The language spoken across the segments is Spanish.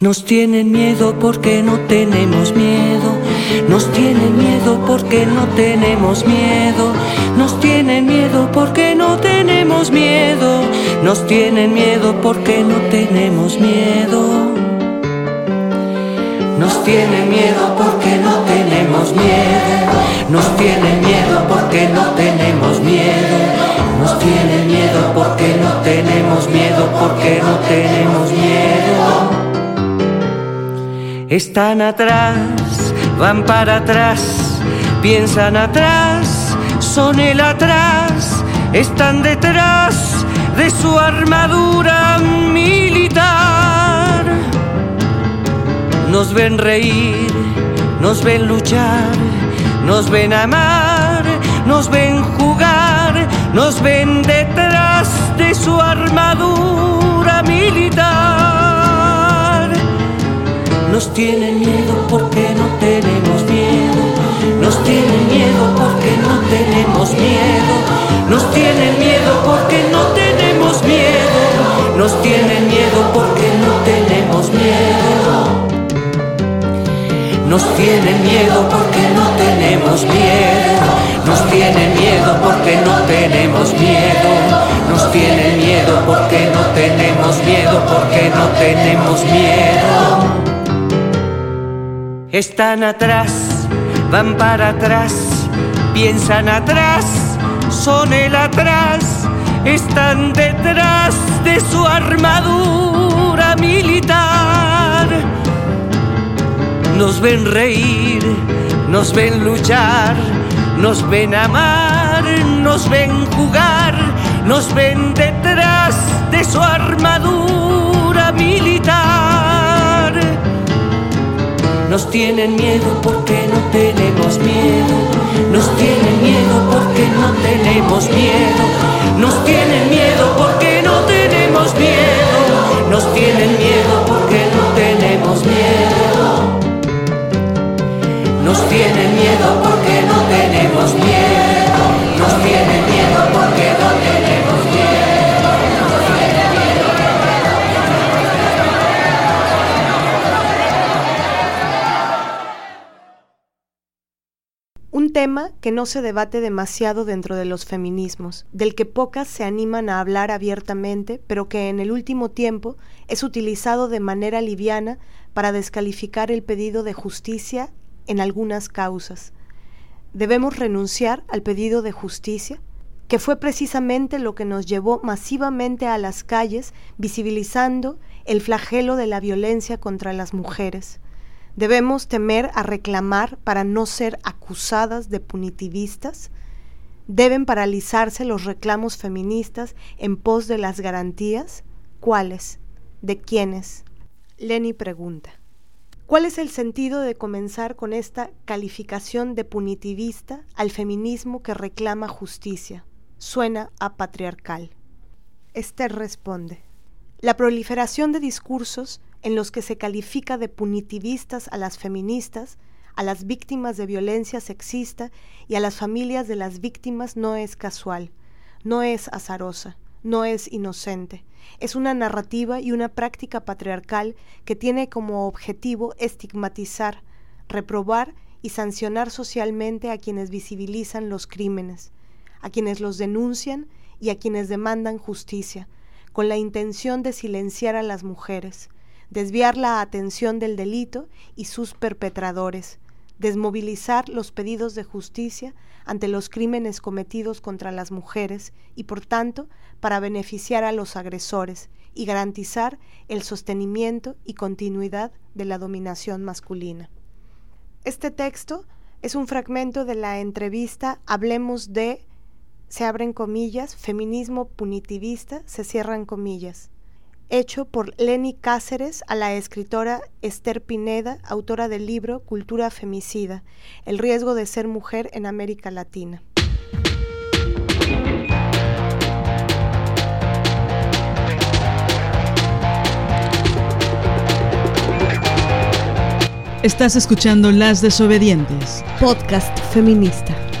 Nos tienen miedo porque no tenemos miedo. Nos tienen miedo porque no tenemos miedo. Nos tienen miedo porque no tenemos miedo. Nos tienen miedo porque no tenemos miedo. Nos tienen miedo porque no tenemos miedo. Nos tienen miedo porque no tenemos miedo. Nos tienen miedo porque no tenemos miedo, porque no tenemos miedo. Están atrás, van para atrás, piensan atrás, son el atrás, están detrás de su armadura militar. Nos ven reír, nos ven luchar, nos ven amar, nos ven jugar, nos ven detrás de su armadura militar. Nos tienen miedo porque no tenemos miedo. Nos tienen miedo porque no tenemos miedo. Nos tienen miedo porque no tenemos miedo. Nos tienen miedo porque no tenemos miedo. Nos tienen miedo porque no tenemos miedo. Nos tienen miedo porque no tenemos miedo. Nos tienen miedo porque no tenemos miedo, porque no tenemos miedo. Están atrás, van para atrás, piensan atrás, son el atrás, están detrás de su armadura militar. Nos ven reír, nos ven luchar, nos ven amar, nos ven jugar, nos ven detrás de su armadura Nos tienen miedo porque no tenemos miedo. Nos tienen miedo porque no tenemos miedo. Nos tienen miedo porque no tenemos miedo. Nos tienen miedo porque no tenemos miedo. Nos tienen miedo porque no tenemos miedo. Que no se debate demasiado dentro de los feminismos, del que pocas se animan a hablar abiertamente, pero que en el último tiempo es utilizado de manera liviana para descalificar el pedido de justicia en algunas causas. ¿Debemos renunciar al pedido de justicia? que fue precisamente lo que nos llevó masivamente a las calles, visibilizando el flagelo de la violencia contra las mujeres. ¿Debemos temer a reclamar para no ser acusadas de punitivistas? ¿Deben paralizarse los reclamos feministas en pos de las garantías? ¿Cuáles? ¿De quiénes? Lenny pregunta. ¿Cuál es el sentido de comenzar con esta calificación de punitivista al feminismo que reclama justicia? Suena a patriarcal. Esther responde. La proliferación de discursos en los que se califica de punitivistas a las feministas, a las víctimas de violencia sexista y a las familias de las víctimas no es casual, no es azarosa, no es inocente. Es una narrativa y una práctica patriarcal que tiene como objetivo estigmatizar, reprobar y sancionar socialmente a quienes visibilizan los crímenes, a quienes los denuncian y a quienes demandan justicia, con la intención de silenciar a las mujeres, desviar la atención del delito y sus perpetradores, desmovilizar los pedidos de justicia ante los crímenes cometidos contra las mujeres y por tanto para beneficiar a los agresores y garantizar el sostenimiento y continuidad de la dominación masculina. Este texto es un fragmento de la entrevista Hablemos de, se abren comillas, feminismo punitivista, se cierran comillas, hecho por Lenny Cáceres a la escritora Esther Pineda, autora del libro Cultura Femicida, El riesgo de ser mujer en América Latina. Estás escuchando Las Desobedientes. Podcast feminista.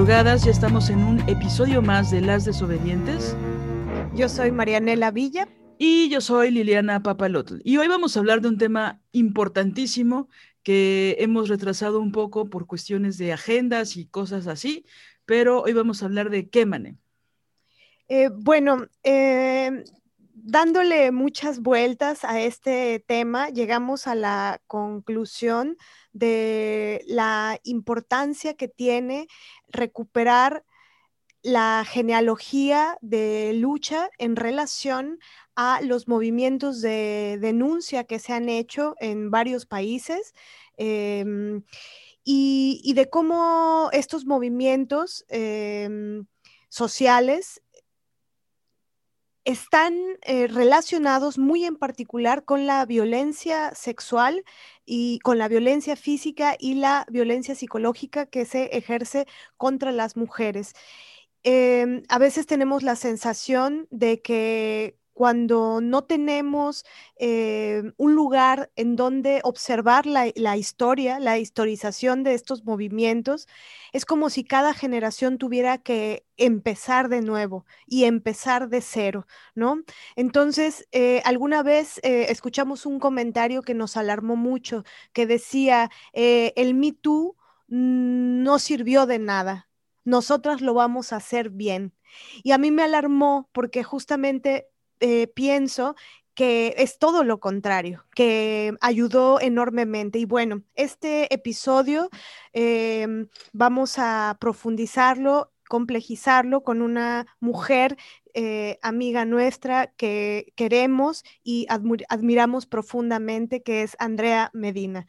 Madrugadas. Ya estamos en un episodio más de Las Desobedientes. Yo soy Marianela Villa. Y yo soy Liliana Papalotl. Y hoy vamos a hablar de un tema importantísimo que hemos retrasado un poco por cuestiones de agendas y cosas así, pero hoy vamos a hablar de Kémane. Eh, bueno, eh, dándole muchas vueltas a este tema, llegamos a la conclusión de la importancia que tiene recuperar la genealogía de lucha en relación a los movimientos de denuncia que se han hecho en varios países em, y, de cómo estos movimientos em, sociales están eh, relacionados muy en particular con la violencia sexual y con la violencia física y la violencia psicológica que se ejerce contra las mujeres. Em, a veces tenemos la sensación de que cuando no tenemos eh, un lugar en donde observar la, historia, la historización de estos movimientos, es como si cada generación tuviera que empezar de nuevo y empezar de cero, ¿no? Entonces, eh, alguna vez eh, escuchamos un comentario que nos alarmó mucho, que decía, el Me Too no sirvió de nada, nosotras lo vamos a hacer bien. Y a mí me alarmó porque justamente eh, pienso que es todo lo contrario, que ayudó enormemente. Y bueno, este episodio em, vamos a profundizarlo, complejizarlo con una mujer eh, amiga nuestra que queremos y admiramos profundamente, que es Andrea Medina.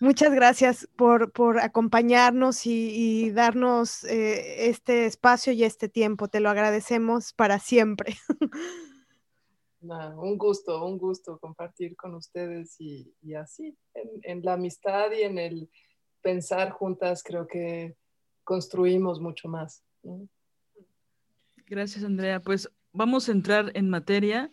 Muchas gracias por, acompañarnos y, darnos eh, este espacio y este tiempo. Te lo agradecemos para siempre. un gusto, un gusto compartir con ustedes y, así, en, la amistad y en el pensar juntas, creo que construimos mucho más. Gracias, Andrea. Pues vamos a entrar en materia.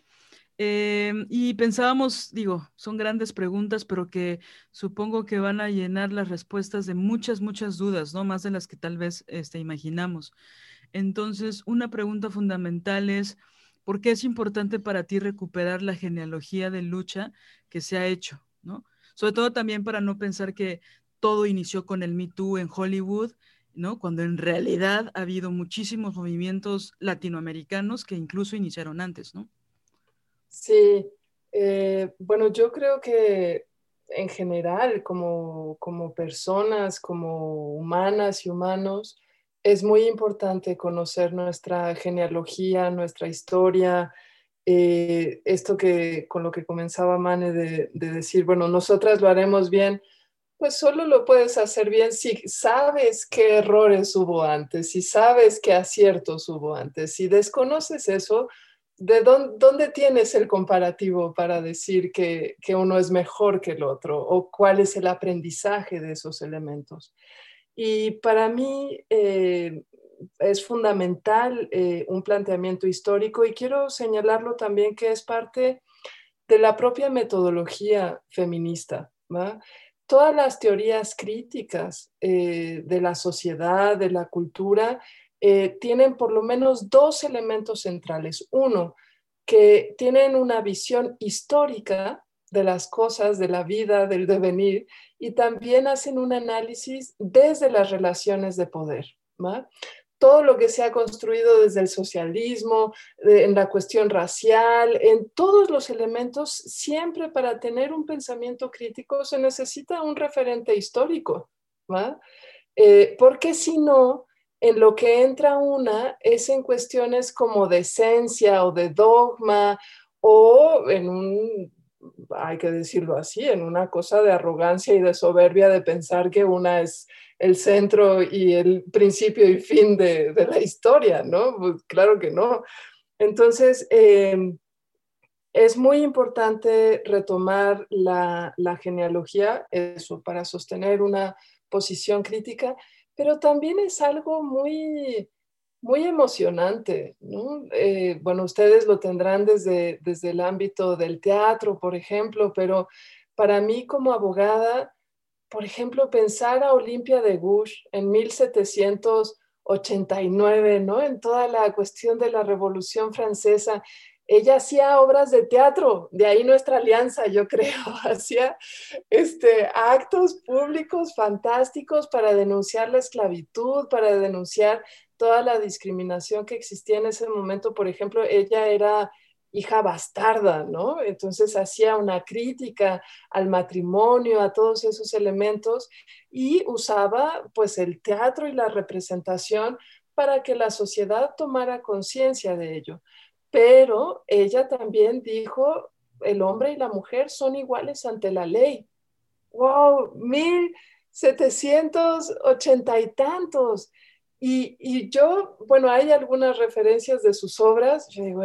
Em, y pensábamos, digo, son grandes preguntas, pero que supongo que van a llenar las respuestas de muchas, muchas dudas, ¿no? Más de las que tal vez este, imaginamos. Entonces, una pregunta fundamental es, ¿por qué es importante para ti recuperar la genealogía de lucha que se ha hecho, ¿no? Sobre todo también para no pensar que todo inició con el Me Too en Hollywood, ¿no? Cuando en realidad ha habido muchísimos movimientos latinoamericanos que incluso iniciaron antes, ¿no? Sí, eh, bueno, yo creo que en general, como, personas, como humanas y humanos, es muy importante conocer nuestra genealogía, nuestra historia, eh, esto que con lo que comenzaba Mane de, decir, bueno, nosotras lo haremos bien, pues solo lo puedes hacer bien si sabes qué errores hubo antes, si sabes qué aciertos hubo antes. Si desconoces eso, ¿de dónde, tienes el comparativo para decir que, uno es mejor que el otro? ¿O cuál es el aprendizaje de esos elementos? Y para mí eh, es fundamental eh, un planteamiento histórico y quiero señalarlo también que es parte de la propia metodología feminista. Todas las teorías críticas eh, de la sociedad, de la cultura, eh, tienen por lo menos dos elementos centrales. Uno, que tienen una visión histórica de las cosas, de la vida, del devenir, y también hacen un análisis desde las relaciones de poder. todo lo que se ha construido desde el socialismo, en la cuestión racial, en todos los elementos, siempre para tener un pensamiento crítico se necesita un referente histórico, eh, porque si no, en lo que entra una es en cuestiones como de esencia o de dogma o en un, hay que decirlo así, en una cosa de arrogancia y de soberbia de pensar que una es el centro y el principio y fin de, la historia, ¿no? Pues claro que no. Entonces, em, es muy importante retomar la, genealogía, eso, para sostener una posición crítica, pero también es algo muy, muy emocionante. Eh, bueno, ustedes lo tendrán desde, desde el ámbito del teatro, por ejemplo, pero para mí como abogada, por ejemplo, pensar a Olimpia de Gouges en 1789, ¿no? En toda la cuestión de la Revolución Francesa. Ella hacía obras de teatro, de ahí nuestra alianza, yo creo, hacía este, actos públicos fantásticos para denunciar la esclavitud, para denunciar toda la discriminación que existía en ese momento. Por ejemplo, ella era hija bastarda, ¿no? Entonces hacía una crítica al matrimonio, a todos esos elementos y usaba pues el teatro y la representación para que la sociedad tomara conciencia de ello. Pero ella también dijo, el hombre y la mujer son iguales ante la ley. ¡Wow! Mil setecientos ochenta y tantos. Y, yo, bueno, hay algunas referencias de sus obras, yo digo,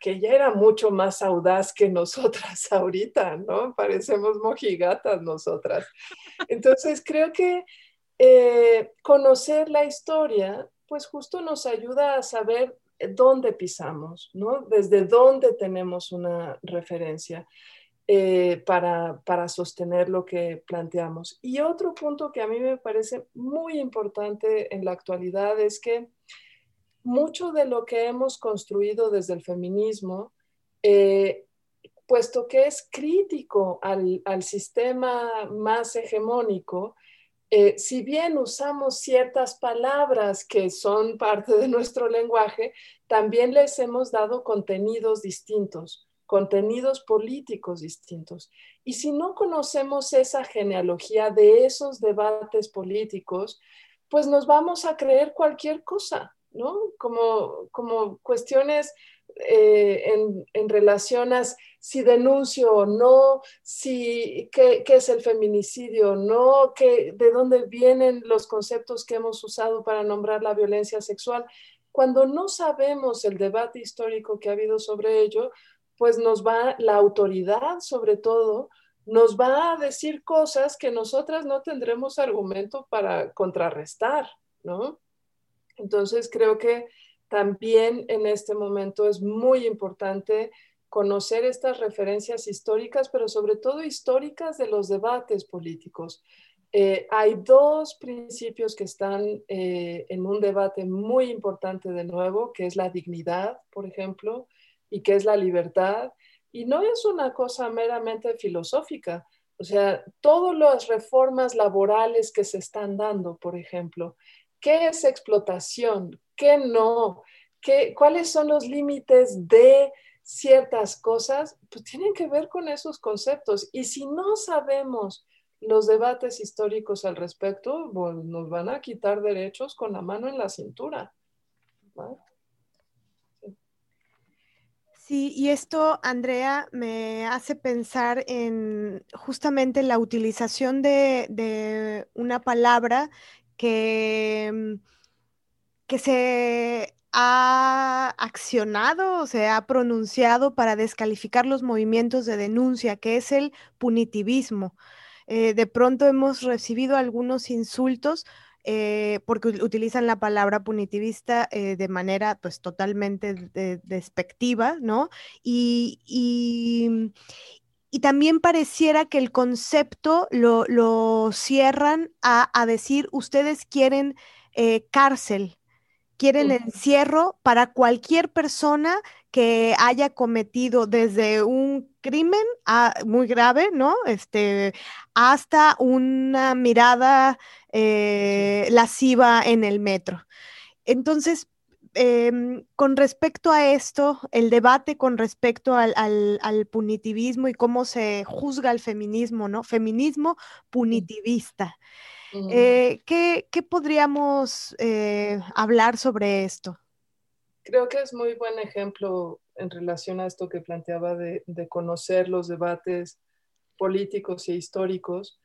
que ella era mucho más audaz que nosotras ahorita, ¿no? Parecemos mojigatas nosotras. Entonces, creo que eh, conocer la historia, pues justo nos ayuda a saber dónde pisamos, ¿no? Desde dónde tenemos una referencia. Eh, para, para, sostener lo que planteamos. Y otro punto que a mí me parece muy importante en la actualidad es que mucho de lo que hemos construido desde el feminismo, eh, puesto que es crítico al, al sistema más hegemónico, eh, si bien usamos ciertas palabras que son parte de nuestro lenguaje, también les hemos dado contenidos distintos contenidos políticos distintos. Y si no conocemos esa genealogía de esos debates políticos, pues nos vamos a creer cualquier cosa, ¿no? Como, como cuestiones eh, en, relación a si denuncio o no, si, qué, qué es el feminicidio o no, qué, de dónde vienen los conceptos que hemos usado para nombrar la violencia sexual. Cuando no sabemos el debate histórico que ha habido sobre ello, pues nos va, la autoridad sobre todo, nos va a decir cosas que nosotras no tendremos argumento para contrarrestar, ¿no? Entonces creo que también en este momento es muy importante conocer estas referencias históricas, pero sobre todo históricas de los debates políticos. Eh, hay dos principios que están eh, en un debate muy importante de nuevo, que es la dignidad, por ejemplo, y qué es la libertad. Y no es una cosa meramente filosófica. O sea, todas las reformas laborales que se están dando, por ejemplo, ¿qué es explotación? ¿Qué no? ¿Qué, ¿Cuáles son los límites de ciertas cosas? Pues tienen que ver con esos conceptos. Y si no sabemos los debates históricos al respecto, pues nos van a quitar derechos con la mano en la cintura. Sí, y esto, Andrea, me hace pensar en justamente la utilización de, una palabra que, mm, que se ha accionado se ha pronunciado para descalificar los movimientos de denuncia, que es el punitivismo. Eh, de pronto hemos recibido algunos insultos eh, porque utilizan la palabra punitivista eh, de manera pues totalmente despectiva, ¿no? Y, y, también pareciera que el concepto lo, cierran a, decir, ustedes quieren cárcel, quieren encierro para cualquier persona que haya cometido desde un crimen muy grave, ¿no? Este, hasta una mirada eh, lasciva en el metro. Entonces, em, con respecto a esto, el debate con respecto al, punitivismo y cómo se juzga el feminismo, ¿no? Feminismo punitivista. Eh, ¿qué, podríamos eh, hablar sobre esto? Creo que es muy buen ejemplo en relación a esto que planteaba de, conocer los debates políticos e históricos.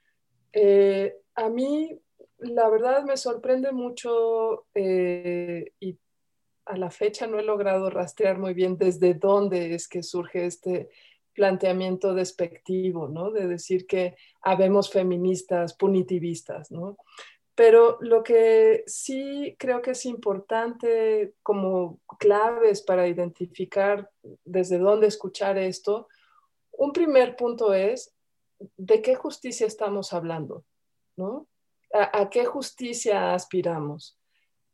Eh, a mí, la verdad, me sorprende mucho y a la fecha no he logrado rastrear muy bien desde dónde es que surge este planteamiento despectivo, ¿no? De decir que habemos feministas punitivistas, ¿no? Pero lo que sí creo que es importante como claves para identificar desde dónde escuchar esto, un primer punto es de qué justicia estamos hablando, ¿no? ¿A, qué justicia aspiramos?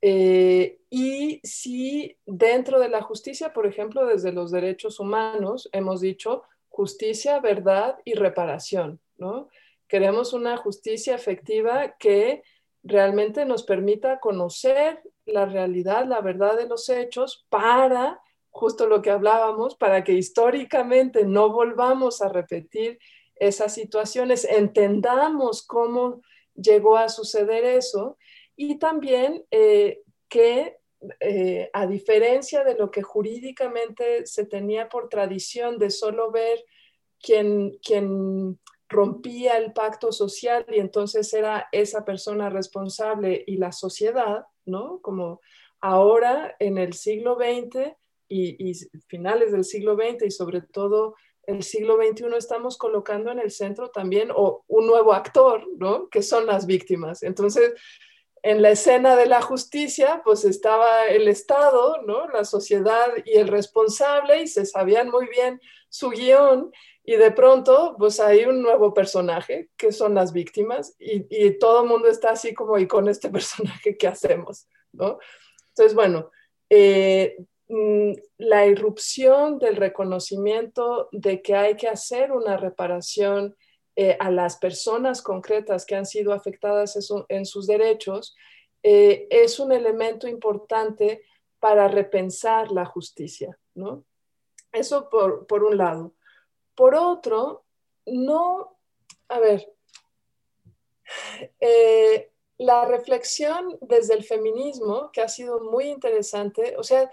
Eh, y si dentro de la justicia, por ejemplo, desde los derechos humanos, hemos dicho justicia, verdad y reparación, ¿no? Queremos una justicia efectiva que realmente nos permita conocer la realidad, la verdad de los hechos para, justo lo que hablábamos, para que históricamente no volvamos a repetir esas situaciones, entendamos cómo llegó a suceder eso y también eh, que eh, a diferencia de lo que jurídicamente se tenía por tradición de solo ver quien, quien rompía el pacto social y entonces era esa persona responsable y la sociedad, ¿no? Como ahora en el siglo XX y, finales del siglo XX y sobre todo el siglo XXI estamos colocando en el centro también o un nuevo actor, ¿no? Que son las víctimas. Entonces, en la escena de la justicia, pues estaba el Estado, ¿no? La sociedad y el responsable y se sabían muy bien su guion y de pronto, pues hay un nuevo personaje que son las víctimas y, todo el mundo está así como, ¿y con este personaje qué hacemos? ¿No? Entonces, bueno, eh, mm, la irrupción del reconocimiento de que hay que hacer una reparación eh, a las personas concretas que han sido afectadas en, sus derechos eh, es un elemento importante para repensar la justicia, ¿no? Eso por, por un lado. Por otro, no, a ver, eh, la reflexión desde el feminismo, que ha sido muy interesante, o sea,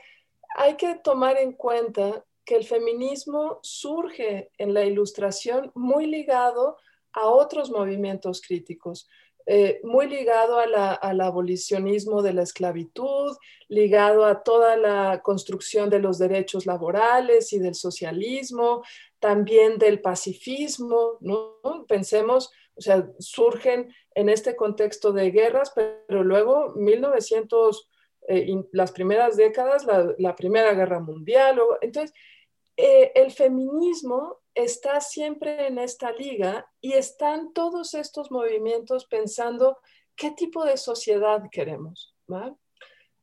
hay que tomar en cuenta que el feminismo surge en la ilustración muy ligado a otros movimientos críticos. Eh, muy ligado al abolicionismo de la esclavitud, ligado a toda la construcción de los derechos laborales y del socialismo, también del pacifismo, ¿no? Pensemos, o sea, surgen en este contexto de guerras, pero luego 1900, eh, las primeras décadas, la, Primera Guerra Mundial, entonces, eh, el feminismo está siempre en esta liga y están todos estos movimientos pensando qué tipo de sociedad queremos.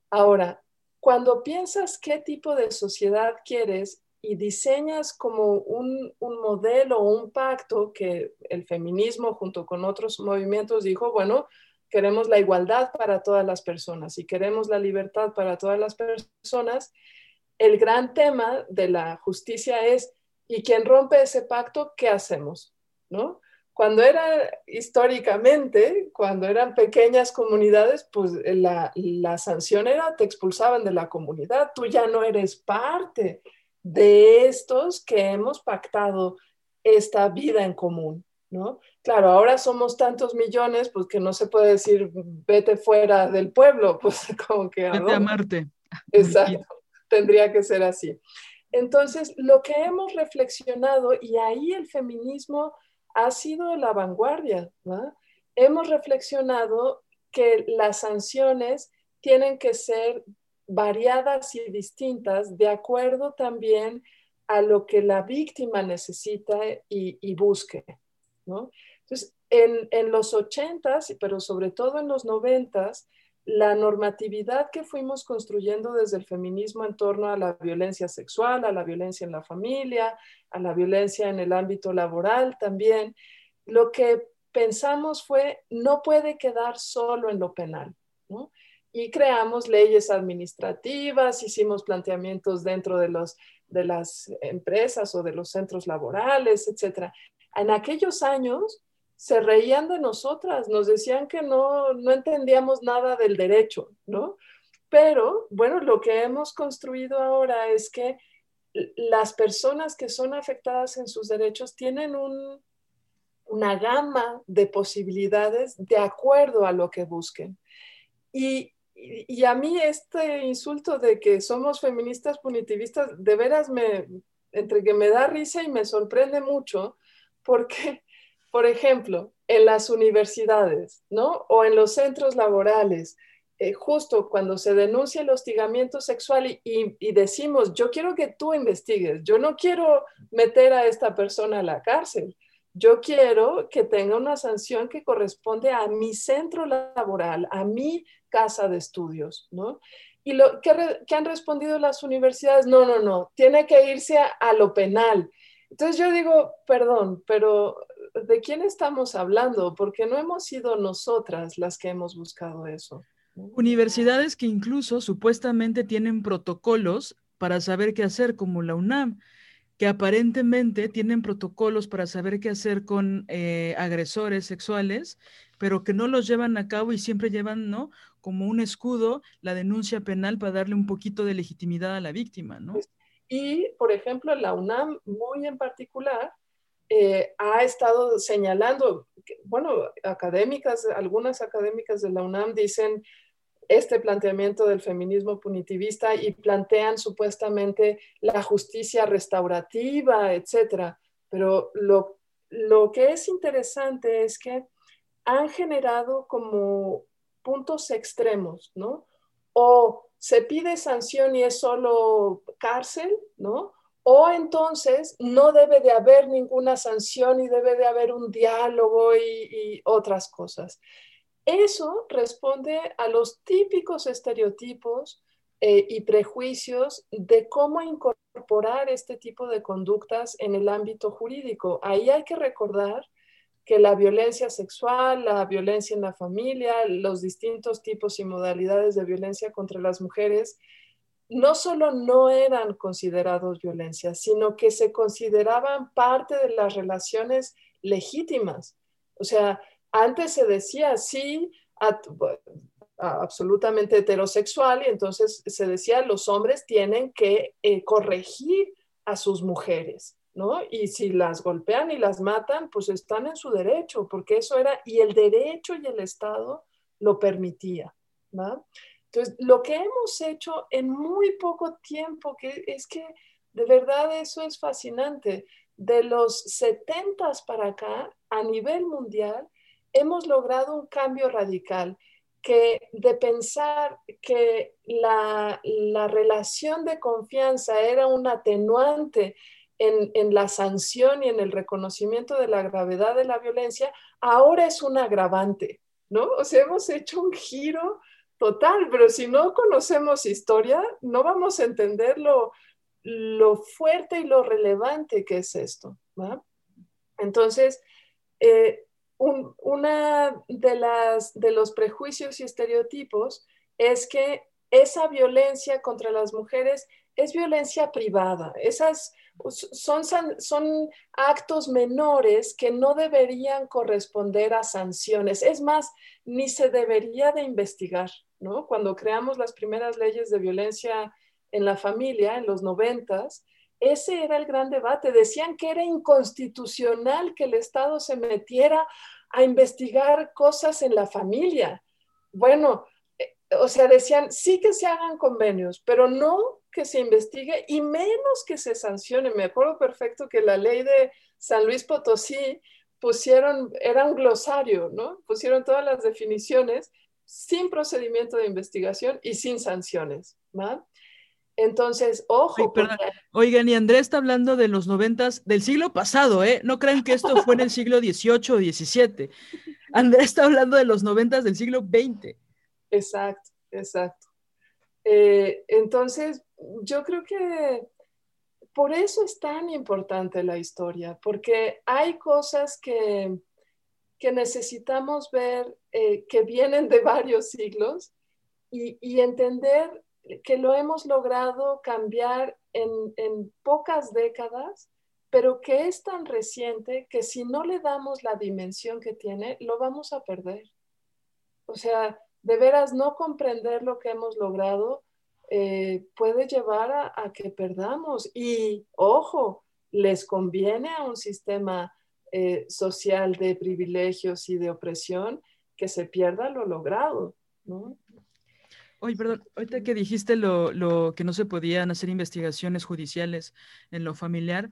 Ahora, cuando piensas qué tipo de sociedad quieres y diseñas como un, un modelo o un pacto que el feminismo junto con otros movimientos dijo, bueno, queremos la igualdad para todas las personas y queremos la libertad para todas las personas, el gran tema de la justicia es y quien rompe ese pacto, ¿qué hacemos? ¿No? Cuando era históricamente, cuando eran pequeñas comunidades, pues la, la sanción era te expulsaban de la comunidad, tú ya no eres parte de estos que hemos pactado esta vida en común, ¿no? Claro, ahora somos tantos millones, pues que no se puede decir vete fuera del pueblo, pues como que... Vete a Marte. Exacto, tendría que ser así. Entonces, lo que hemos reflexionado, y ahí el feminismo ha sido la vanguardia, hemos reflexionado que las sanciones tienen que ser variadas y distintas de acuerdo también a lo que la víctima necesita y, busque. Entonces, en, los ochentas, pero sobre todo en los noventas, la normatividad que fuimos construyendo desde el feminismo en torno a la violencia sexual, a la violencia en la familia, a la violencia en el ámbito laboral también, lo que pensamos fue no puede quedar solo en lo penal. y creamos leyes administrativas, hicimos planteamientos dentro de, los, de las empresas o de los centros laborales, etc. En aquellos años se reían de nosotras, nos decían que no, no entendíamos nada del derecho, ¿no? Pero, bueno, lo que hemos construido ahora es que las personas que son afectadas en sus derechos tienen una gama de posibilidades de acuerdo a lo que busquen. Y, y, a mí este insulto de que somos feministas punitivistas, de veras me, entre que me da risa y me sorprende mucho, porque, por ejemplo, en las universidades, ¿no? O en los centros laborales, eh, justo cuando se denuncia el hostigamiento sexual y, decimos, yo quiero que tú investigues, yo no quiero meter a esta persona a la cárcel, yo quiero que tenga una sanción que corresponde a mi centro laboral, a mi casa de estudios, ¿no? Y lo que, han respondido las universidades, no, no, no, tiene que irse a lo penal. Entonces yo digo, perdón, pero ¿de quién estamos hablando? Porque no hemos sido nosotras las que hemos buscado eso. Universidades que incluso supuestamente tienen protocolos para saber qué hacer, como la UNAM, que aparentemente tienen protocolos para saber qué hacer con eh, agresores sexuales, pero que no los llevan a cabo y siempre llevan, ¿no? Como un escudo la denuncia penal para darle un poquito de legitimidad a la víctima, ¿no? Y, por ejemplo, la UNAM, muy en particular, eh, ha estado señalando, bueno, académicas, algunas académicas de la UNAM dicen este planteamiento del feminismo punitivista y plantean supuestamente la justicia restaurativa, etcétera. Pero lo, lo que es interesante es que han generado como puntos extremos, ¿no? O se pide sanción y es solo cárcel, ¿no? O entonces no debe de haber ninguna sanción y debe de haber un diálogo y, otras cosas. Eso responde a los típicos estereotipos eh, y prejuicios de cómo incorporar este tipo de conductas en el ámbito jurídico. Ahí hay que recordar que la violencia sexual, la violencia en la familia, los distintos tipos y modalidades de violencia contra las mujeres, no solo no eran considerados violencia, sino que se consideraban parte de las relaciones legítimas. O sea, antes se decía sí, absolutamente heterosexual, y entonces se decía los hombres tienen que eh, corregir a sus mujeres, ¿no? Y si las golpean y las matan, pues están en su derecho, porque eso era, y el derecho y el Estado lo permitía, ¿no? Entonces, lo que hemos hecho en muy poco tiempo, que es que de verdad eso es fascinante, de los 70 para acá, a nivel mundial, hemos logrado un cambio radical que de pensar que la, relación de confianza era un atenuante en, la sanción y en el reconocimiento de la gravedad de la violencia, ahora es un agravante, ¿no? O sea, hemos hecho un giro total, pero si no conocemos historia, no vamos a entender lo, fuerte y lo relevante que es esto, ¿va? Entonces, eh, una de, las, de los prejuicios y estereotipos es que esa violencia contra las mujeres es violencia privada. Esas son, son actos menores que no deberían corresponder a sanciones. Es más, ni se debería de investigar, ¿no? Cuando creamos las primeras leyes de violencia en la familia en los noventas, ese era el gran debate. Decían que era inconstitucional que el Estado se metiera a investigar cosas en la familia. Bueno, eh, o sea, decían, sí que se hagan convenios, pero no que se investigue y menos que se sancione. Me acuerdo perfecto que la ley de San Luis Potosí pusieron, era un glosario, ¿no? Pusieron todas las definiciones sin procedimiento de investigación y sin sanciones, ¿no? Entonces, ojo. Oigan, y Andrés está hablando de los noventas del siglo pasado, ¿eh? No crean que esto fue en el siglo XVIII o XVII. Andrés está hablando de los noventas del siglo XX. Exacto, exacto. Eh, entonces, yo creo que por eso es tan importante la historia, porque hay cosas que, que necesitamos ver eh, que vienen de varios siglos y, entender que lo hemos logrado cambiar en, en pocas décadas, pero que es tan reciente que si no le damos la dimensión que tiene, lo vamos a perder. O sea, de veras no comprender lo que hemos logrado eh, puede llevar a, que perdamos. Y ojo, les conviene a un sistema eh, social de privilegios y de opresión que se pierda lo logrado, ¿no? Oye, perdón, ahorita que dijiste lo, lo, que no se podían hacer investigaciones judiciales en lo familiar,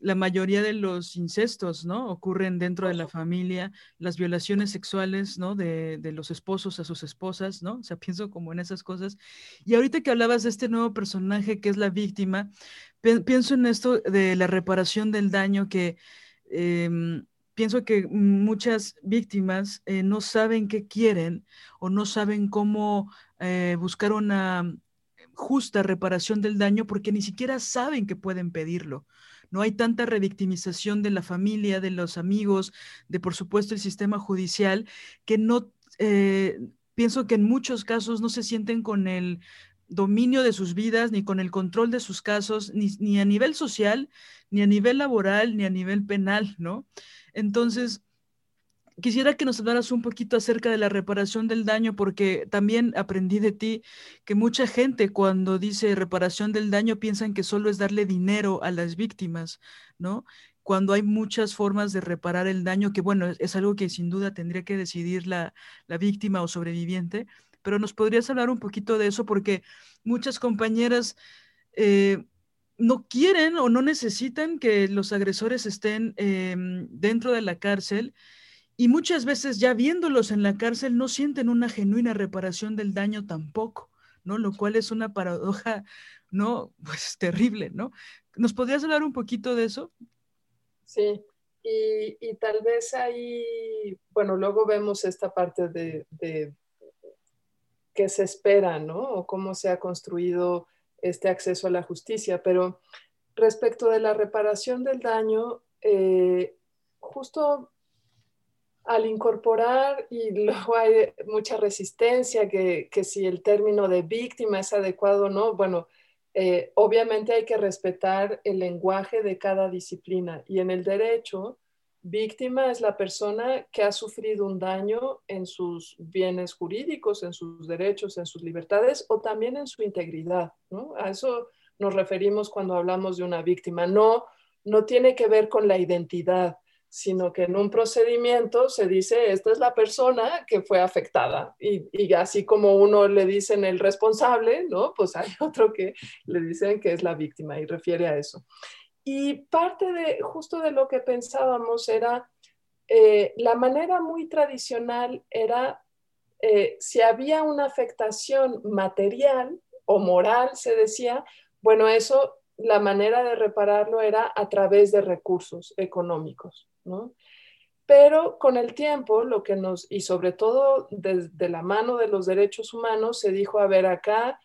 la mayoría de los incestos, ¿no? Ocurren dentro de la familia, las violaciones sexuales, ¿no? De, de, los esposos a sus esposas, ¿no? O sea, pienso como en esas cosas. Y ahorita que hablabas de este nuevo personaje que es la víctima, pienso en esto de la reparación del daño que... Em, pienso que muchas víctimas eh, no saben qué quieren o no saben cómo eh, buscar una justa reparación del daño porque ni siquiera saben que pueden pedirlo no hay tanta revictimización de la familia, de los amigos, de por supuesto el sistema judicial, que no, eh, pienso que en muchos casos no se sienten con el dominio de sus vidas, ni con el control de sus casos, ni, ni a nivel social, ni a nivel laboral, ni a nivel penal, ¿no? Entonces, quisiera que nos hablaras un poquito acerca de la reparación del daño, porque también aprendí de ti que mucha gente cuando dice reparación del daño piensan que solo es darle dinero a las víctimas, ¿no? Cuando hay muchas formas de reparar el daño, que bueno, es, algo que sin duda tendría que decidir la, víctima o sobreviviente, pero nos podrías hablar un poquito de eso, porque muchas compañeras... Eh, no quieren o no necesitan que los agresores estén em, dentro de la cárcel y muchas veces ya viéndolos en la cárcel no sienten una genuina reparación del daño tampoco, ¿no? Lo cual es una paradoja, ¿no? Pues terrible, ¿no? ¿Nos podrías hablar un poquito de eso? Sí, y, tal vez ahí, bueno, luego vemos esta parte de, de qué se espera, ¿no? O cómo se ha construido este acceso a la justicia, pero respecto de la reparación del daño, eh, justo al incorporar, y luego hay mucha resistencia, que, si el término de víctima es adecuado o no, bueno, eh, obviamente hay que respetar el lenguaje de cada disciplina. Y en el derecho, víctima es la persona que ha sufrido un daño en sus bienes jurídicos, en sus derechos, en sus libertades o también en su integridad. A eso nos referimos cuando hablamos de una víctima. No, no tiene que ver con la identidad sino que en un procedimiento se dice, esta es la persona que fue afectada. Y, así como uno le dicen el responsable, ¿no? Pues hay otro que le dicen que es la víctima y refiere a eso. Y parte de justo de lo que pensábamos era, eh, la manera muy tradicional era, eh, si había una afectación material o moral, se decía, bueno, eso, la manera de repararlo era a través de recursos económicos. Pero con el tiempo, lo que nos, y sobre todo desde la mano de los derechos humanos, se dijo, a ver, acá,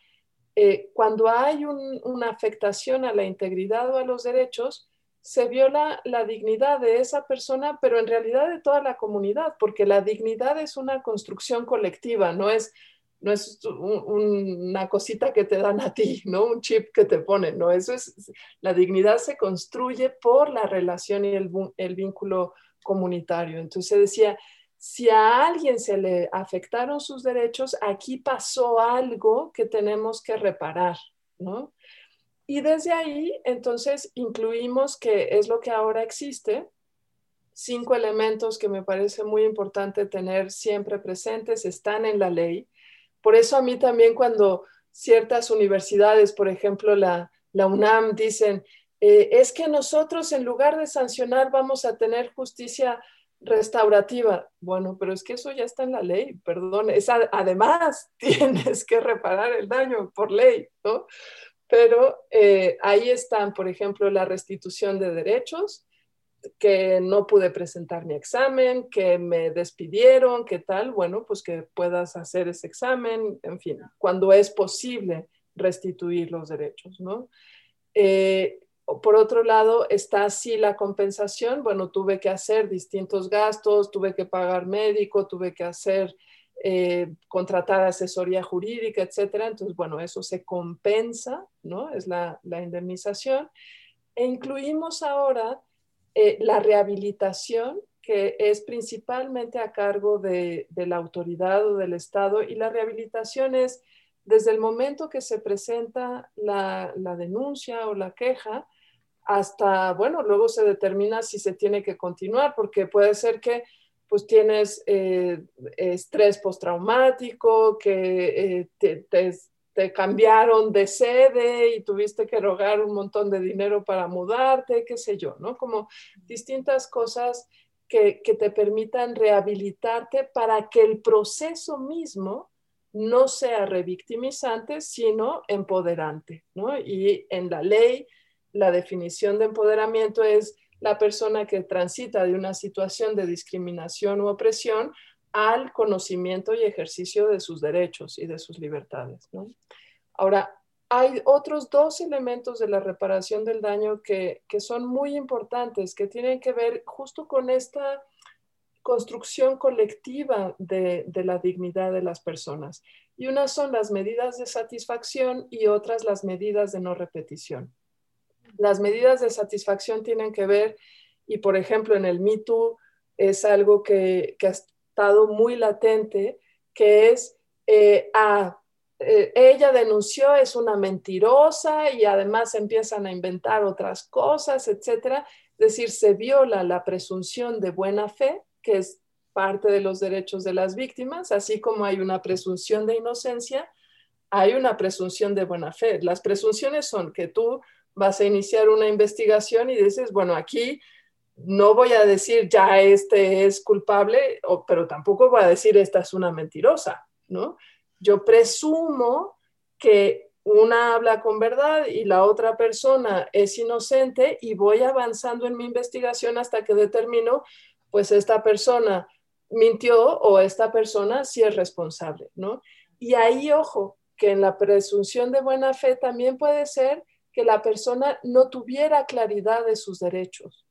eh, cuando hay una afectación a la integridad o a los derechos, se viola la dignidad de esa persona, pero en realidad de toda la comunidad, porque la dignidad es una construcción colectiva, no es, no es una cosita que te dan a ti, ¿no? Un chip que te ponen, ¿no? Eso es, la dignidad se construye por la relación y el, el vínculo comunitario. Entonces decía, si a alguien se le afectaron sus derechos, aquí pasó algo que tenemos que reparar, ¿no? Y desde ahí, entonces, incluimos que es lo que ahora existe, cinco elementos que me parece muy importante tener siempre presentes, están en la ley, por eso a mí también cuando ciertas universidades, por ejemplo la, UNAM, dicen, eh, es que nosotros en lugar de sancionar vamos a tener justicia restaurativa. Bueno, pero es que eso ya está en la ley, perdón. además, tienes que reparar el daño por ley, ¿no? Pero eh, ahí están, por ejemplo, la restitución de derechos, que no pude presentar mi examen, que me despidieron, qué tal, bueno, pues que puedas hacer ese examen, en fin, cuando es posible restituir los derechos, ¿no? Eh, por otro lado, está así la compensación, bueno, tuve que hacer distintos gastos, tuve que pagar médico, tuve que hacer eh, contratar asesoría jurídica, etcétera. Entonces, bueno, eso se compensa, ¿no? Es la, indemnización. E incluimos ahora eh, la rehabilitación, que es principalmente a cargo de, la autoridad o del Estado, y la rehabilitación es desde el momento que se presenta la, denuncia o la queja, hasta, bueno, luego se determina si se tiene que continuar, porque puede ser que pues tienes eh, estrés postraumático, que eh, te, te, cambiaron de sede y tuviste que rogar un montón de dinero para mudarte, qué sé yo, ¿no? Como distintas cosas que, que te permitan rehabilitarte para que el proceso mismo no sea revictimizante, sino empoderante, ¿no? Y en la ley, la definición de empoderamiento es la persona que transita de una situación de discriminación u opresión al conocimiento y ejercicio de sus derechos y de sus libertades. Ahora, hay otros dos elementos de la reparación del daño que, son muy importantes, que tienen que ver justo con esta construcción colectiva de, de, la dignidad de las personas. Y unas son las medidas de satisfacción y otras las medidas de no repetición. Las medidas de satisfacción tienen que ver, y por ejemplo en el Me es algo que, ha estado muy latente, que es, eh, ah, eh, ella denunció, es una mentirosa y además empiezan a inventar otras cosas, etcétera. Es decir, se viola la presunción de buena fe, que es parte de los derechos de las víctimas, así como hay una presunción de inocencia, hay una presunción de buena fe. Las presunciones son que tú vas a iniciar una investigación y dices, bueno, aquí no voy a decir ya este es culpable, pero tampoco voy a decir esta es una mentirosa, ¿no? Yo presumo que una habla con verdad y la otra persona es inocente y voy avanzando en mi investigación hasta que determino, pues esta persona mintió o esta persona sí es responsable, ¿no? Y ahí, ojo, que en la presunción de buena fe también puede ser que la persona no tuviera claridad de sus derechos.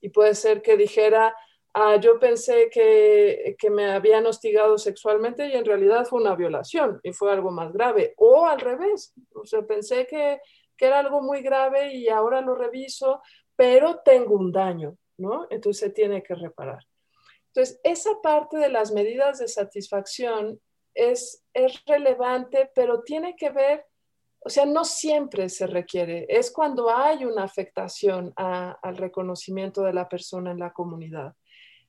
Y puede ser que dijera, ah, yo pensé que, me habían hostigado sexualmente y en realidad fue una violación y fue algo más grave. O al revés, o sea, pensé que, que era algo muy grave y ahora lo reviso, pero tengo un daño, ¿no? Entonces se tiene que reparar. Entonces, esa parte de las medidas de satisfacción es, es relevante, pero tiene que ver o sea, no siempre se requiere, es cuando hay una afectación al reconocimiento de la persona en la comunidad.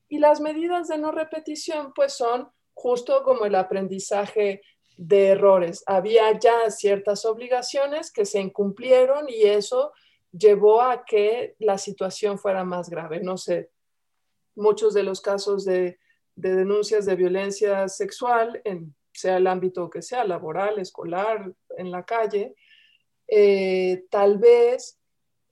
Y las medidas de no repetición, pues son justo como el aprendizaje de errores. Había ya ciertas obligaciones que se incumplieron y eso llevó a que la situación fuera más grave. No sé, muchos de los casos de, de denuncias de violencia sexual en sea el ámbito que sea, laboral, escolar, en la calle, eh, tal vez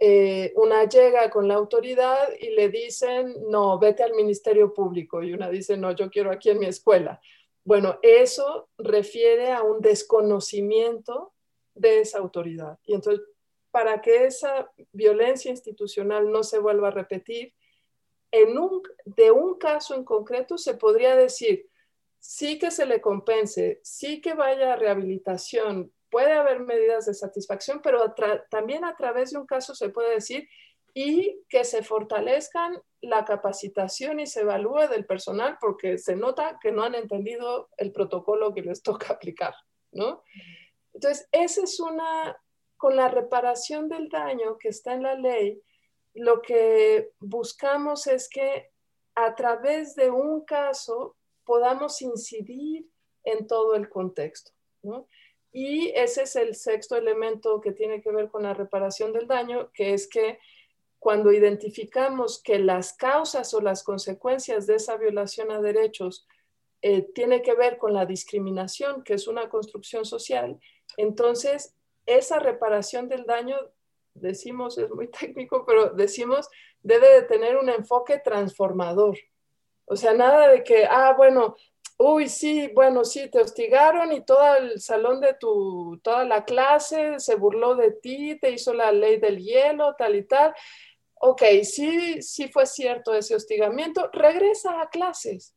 eh, una llega con la autoridad y le dicen, no, vete al Ministerio Público. Y una dice, no, yo quiero aquí en mi escuela. Bueno, eso refiere a un desconocimiento de esa autoridad. Y entonces, para que esa violencia institucional no se vuelva a repetir, en un, de un caso en concreto se podría decir, sí que se le compense, sí que vaya a rehabilitación, puede haber medidas de satisfacción, pero también a través de un caso se puede decir y que se fortalezcan la capacitación y se evalúe del personal porque se nota que no han entendido el protocolo que les toca aplicar, ¿no? Entonces, esa es una, con la reparación del daño que está en la ley, lo que buscamos es que a través de un caso podamos incidir en todo el contexto. Y ese es el sexto elemento que tiene que ver con la reparación del daño, que es que cuando identificamos que las causas o las consecuencias de esa violación a derechos eh, tiene que ver con la discriminación, que es una construcción social, entonces esa reparación del daño, decimos, es muy técnico, pero decimos, debe de tener un enfoque transformador. O sea, nada de que, ah, bueno, uy, sí, bueno, sí, te hostigaron y todo el salón de tu, toda la clase se burló de ti, te hizo la ley del hielo, tal y tal. Ok, sí, sí fue cierto ese hostigamiento, regresa a clases.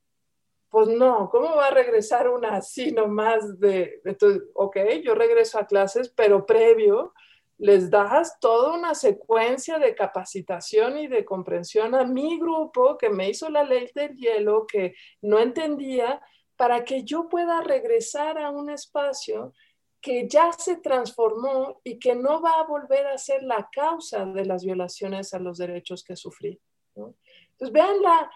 pues no, ¿cómo va a regresar una así nomás de, entonces, ok, yo regreso a clases, pero previo les das toda una secuencia de capacitación y de comprensión a mi grupo que me hizo la ley del hielo, que no entendía, para que yo pueda regresar a un espacio que ya se transformó y que no va a volver a ser la causa de las violaciones a los derechos que sufrí. Entonces, vean la,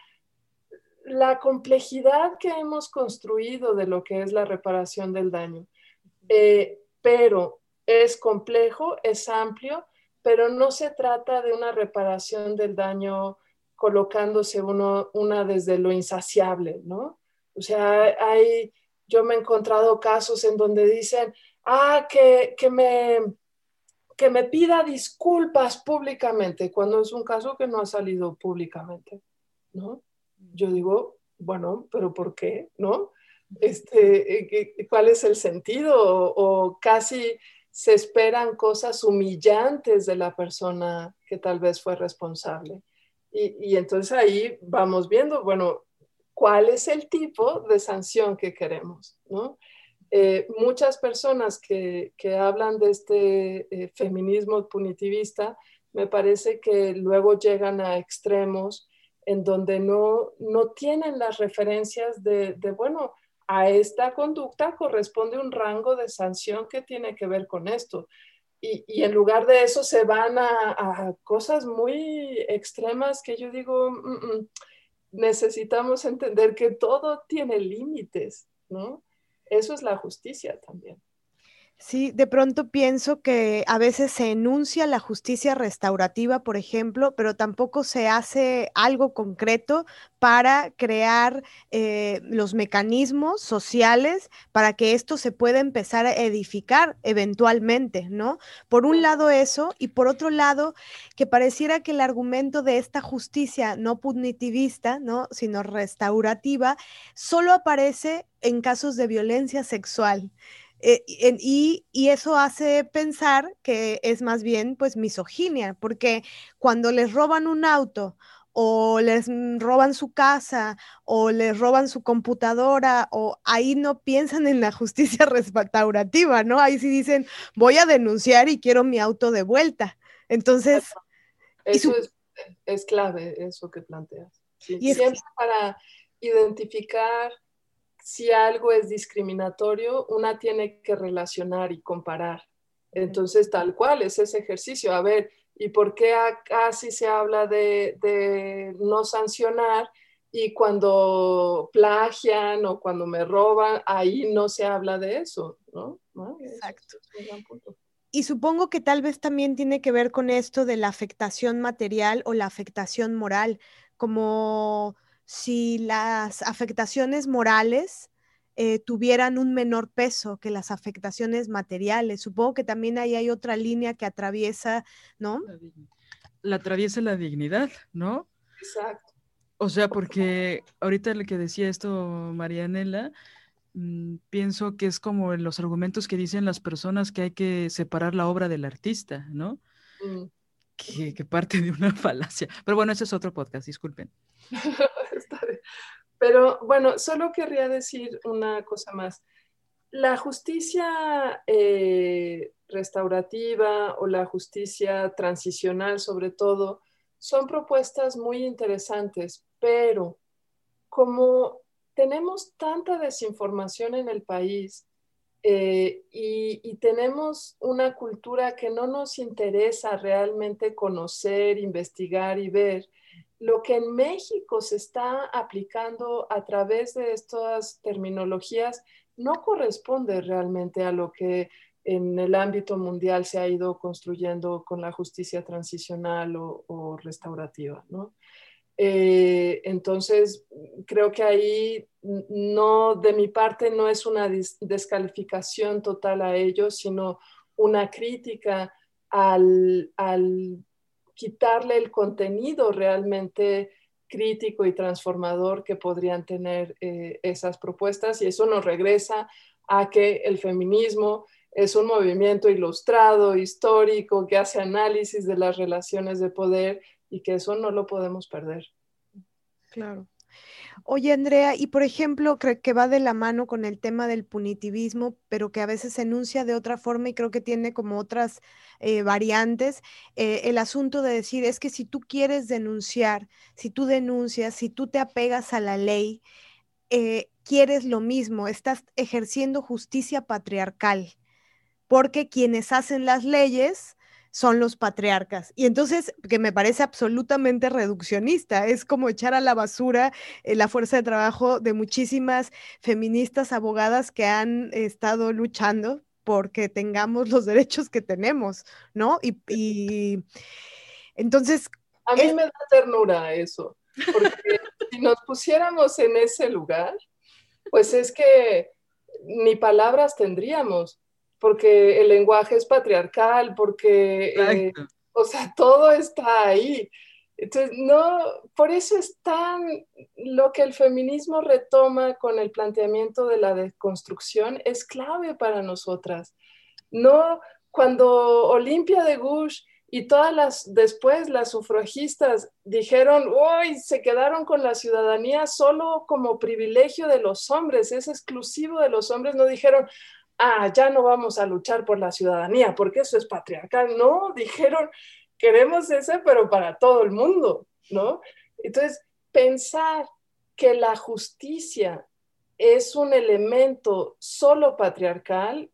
la complejidad que hemos construido de lo que es la reparación del daño. Eh, pero es complejo, es amplio, pero no se trata de una reparación del daño colocándose uno, una desde lo insaciable, ¿no? O sea, hay, yo me he encontrado casos en donde dicen, ah, que, que, me, que me pida disculpas públicamente, cuando es un caso que no ha salido públicamente, ¿no? Yo digo, bueno, pero ¿por qué? ¿No? Este, ¿Cuál es el sentido? o casi se esperan cosas humillantes de la persona que tal vez fue responsable. Y, entonces ahí vamos viendo, bueno, cuál es el tipo de sanción que queremos, eh, muchas personas que, hablan de este eh, feminismo punitivista, me parece que luego llegan a extremos en donde no, no tienen las referencias de, de bueno, a esta conducta corresponde un rango de sanción que tiene que ver con esto. Y, en lugar de eso se van a, cosas muy extremas que yo digo, mm, mm, necesitamos entender que todo tiene límites, ¿no? Eso es la justicia también. Sí, de pronto pienso que a veces se enuncia la justicia restaurativa, por ejemplo, pero tampoco se hace algo concreto para crear eh, los mecanismos sociales para que esto se pueda empezar a edificar eventualmente, ¿no? Por un lado eso, y por otro lado, que pareciera que el argumento de esta justicia no punitivista, ¿no? Sino restaurativa, solo aparece en casos de violencia sexual. Eh, y, eso hace pensar que es más bien pues misoginia, porque cuando les roban un auto o les roban su casa o les roban su computadora o ahí no piensan en la justicia restaurativa, ¿no? Ahí sí dicen, voy a denunciar y quiero mi auto de vuelta. Entonces... Eso es, clave, eso que planteas. y siempre para identificar si algo es discriminatorio, una tiene que relacionar y comparar. Entonces, tal cual es ese ejercicio. A ver, ¿y por qué acá sí se habla de, no sancionar y cuando plagian o cuando me roban, ahí no se habla de eso, ¿no? Exacto. Y supongo que tal vez también tiene que ver con esto de la afectación material o la afectación moral, como si las afectaciones morales eh, tuvieran un menor peso que las afectaciones materiales. Supongo que también ahí hay otra línea que atraviesa, ¿no? La, atraviesa la dignidad, ¿no? Exacto. O sea, porque ahorita lo que decía esto Marianela, mm, pienso que es como en los argumentos que dicen las personas que hay que separar la obra del artista, ¿no? Mm. Que, parte de una falacia. Pero bueno, ese es otro podcast, disculpen. Pero bueno, solo querría decir una cosa más. La justicia eh, restaurativa o la justicia transicional, sobre todo, son propuestas muy interesantes, pero como tenemos tanta desinformación en el país eh, y, tenemos una cultura que no nos interesa realmente conocer, investigar y ver, lo que en México se está aplicando a través de estas terminologías no corresponde realmente a lo que en el ámbito mundial se ha ido construyendo con la justicia transicional o, restaurativa. Eh, entonces, creo que ahí no, de mi parte, no es una descalificación total a ellos, sino una crítica al, quitarle el contenido realmente crítico y transformador que podrían tener eh, esas propuestas. Y eso nos regresa a que el feminismo es un movimiento ilustrado, histórico, que hace análisis de las relaciones de poder y que eso no lo podemos perder. Claro. Oye, Andrea, y por ejemplo, creo que va de la mano con el tema del punitivismo, pero que a veces se enuncia de otra forma y creo que tiene como otras eh, variantes, eh, el asunto de decir es que si tú quieres denunciar, si tú denuncias, si tú te apegas a la ley, eh, quieres lo mismo, estás ejerciendo justicia patriarcal, porque quienes hacen las leyes son los patriarcas. Y entonces, que me parece absolutamente reduccionista, es como echar a la basura eh, la fuerza de trabajo de muchísimas feministas abogadas que han estado luchando porque tengamos los derechos que tenemos, ¿no? Y, entonces... A mí me da ternura eso, porque si nos pusiéramos en ese lugar, pues es que ni palabras tendríamos porque el lenguaje es patriarcal, porque, eh, o sea, todo está ahí. Entonces, no, por eso es tan lo que el feminismo retoma con el planteamiento de la deconstrucción es clave para nosotras. No, cuando Olimpia de Gush y todas las, después las sufragistas dijeron, uy, se quedaron con la ciudadanía solo como privilegio de los hombres, es exclusivo de los hombres, no dijeron, ah, ya no vamos a luchar por la ciudadanía, porque eso es patriarcal. No, dijeron, queremos ese, pero para todo el mundo, ¿no? Entonces, pensar que la justicia es un elemento solo patriarcal,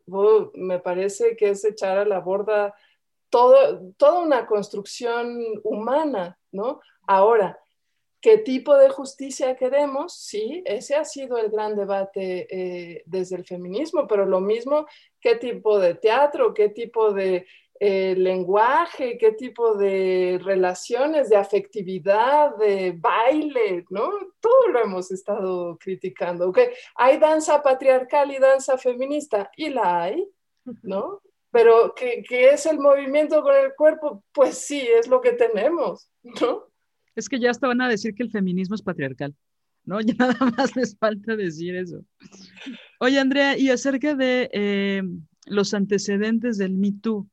me parece que es echar a la borda toda una construcción humana, ¿no? Ahora, ¿Qué tipo de justicia queremos? Sí, ese ha sido el gran debate eh, desde el feminismo, pero lo mismo, ¿qué tipo de teatro, qué tipo de eh, lenguaje, qué tipo de relaciones, de afectividad, de baile, ¿no? Todo lo hemos estado criticando. ¿okay? Hay danza patriarcal y danza feminista, y la hay, ¿no? Pero ¿qué, ¿qué es el movimiento con el cuerpo? Pues sí, es lo que tenemos, ¿no? Es que ya hasta van a decir que el feminismo es patriarcal, ¿no? Ya nada más les falta decir eso. Oye, Andrea, y acerca de eh, los antecedentes del Me Too,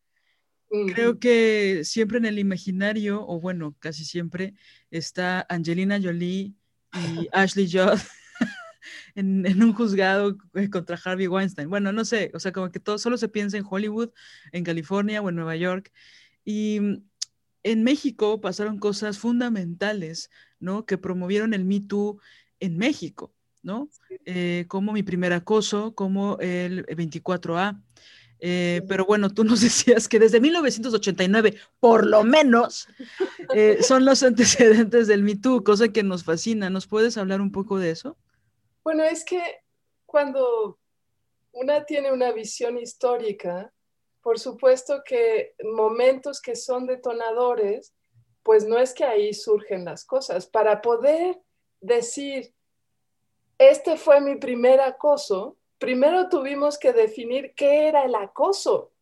creo que siempre en el imaginario, o bueno, casi siempre, está Angelina Jolie y Ashley Judd en, en, un juzgado contra Harvey Weinstein. Bueno, no sé, o sea, como que todo solo se piensa en Hollywood, en California o en Nueva York. Y en México pasaron cosas fundamentales, ¿no? Que promovieron el Me Too en México, ¿no? Eh, como mi primer acoso, como el 24A. Eh, pero bueno, tú nos decías que desde 1989, por lo menos, eh, son los antecedentes del Me Too, cosa que nos fascina. ¿Nos puedes hablar un poco de eso? Bueno, es que cuando una tiene una visión histórica, por supuesto que momentos que son detonadores, pues no es que ahí surgen las cosas. Para poder decir, este fue mi primer acoso, primero tuvimos que definir qué era el acoso.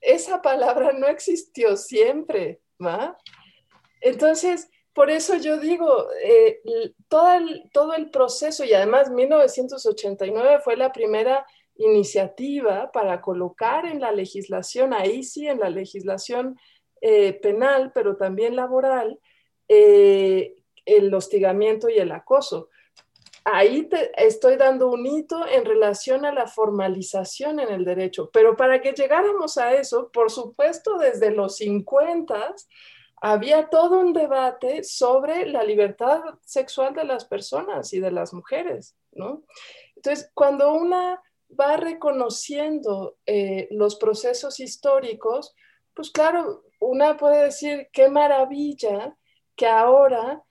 Esa palabra no existió siempre. Entonces, por eso yo digo, eh, todo, el, todo el proceso, y además 1989 fue la primera iniciativa para colocar en la legislación, ahí sí, en la legislación eh, penal, pero también laboral, eh, el hostigamiento y el acoso. Ahí te estoy dando un hito en relación a la formalización en el derecho, pero para que llegáramos a eso, por supuesto, desde los 50 había todo un debate sobre la libertad sexual de las personas y de las mujeres, ¿no? Entonces, cuando una va reconociendo eh, los procesos históricos, pues claro, una puede decir, qué maravilla que ahora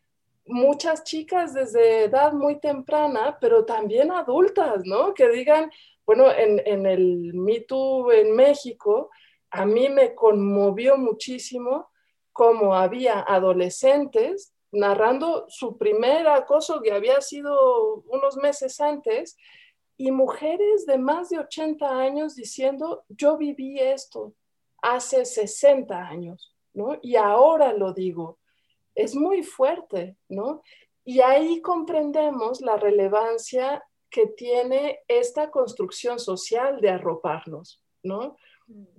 muchas chicas desde edad muy temprana, pero también adultas, ¿no? Que digan, bueno, en, en el Me Too en México, a mí me conmovió muchísimo cómo había adolescentes narrando su primer acoso que había sido unos meses antes y mujeres de más de 80 años diciendo, yo viví esto hace 60 años, ¿no? Y ahora lo digo. Es muy fuerte, ¿no? Y ahí comprendemos la relevancia que tiene esta construcción social de arroparnos, ¿no?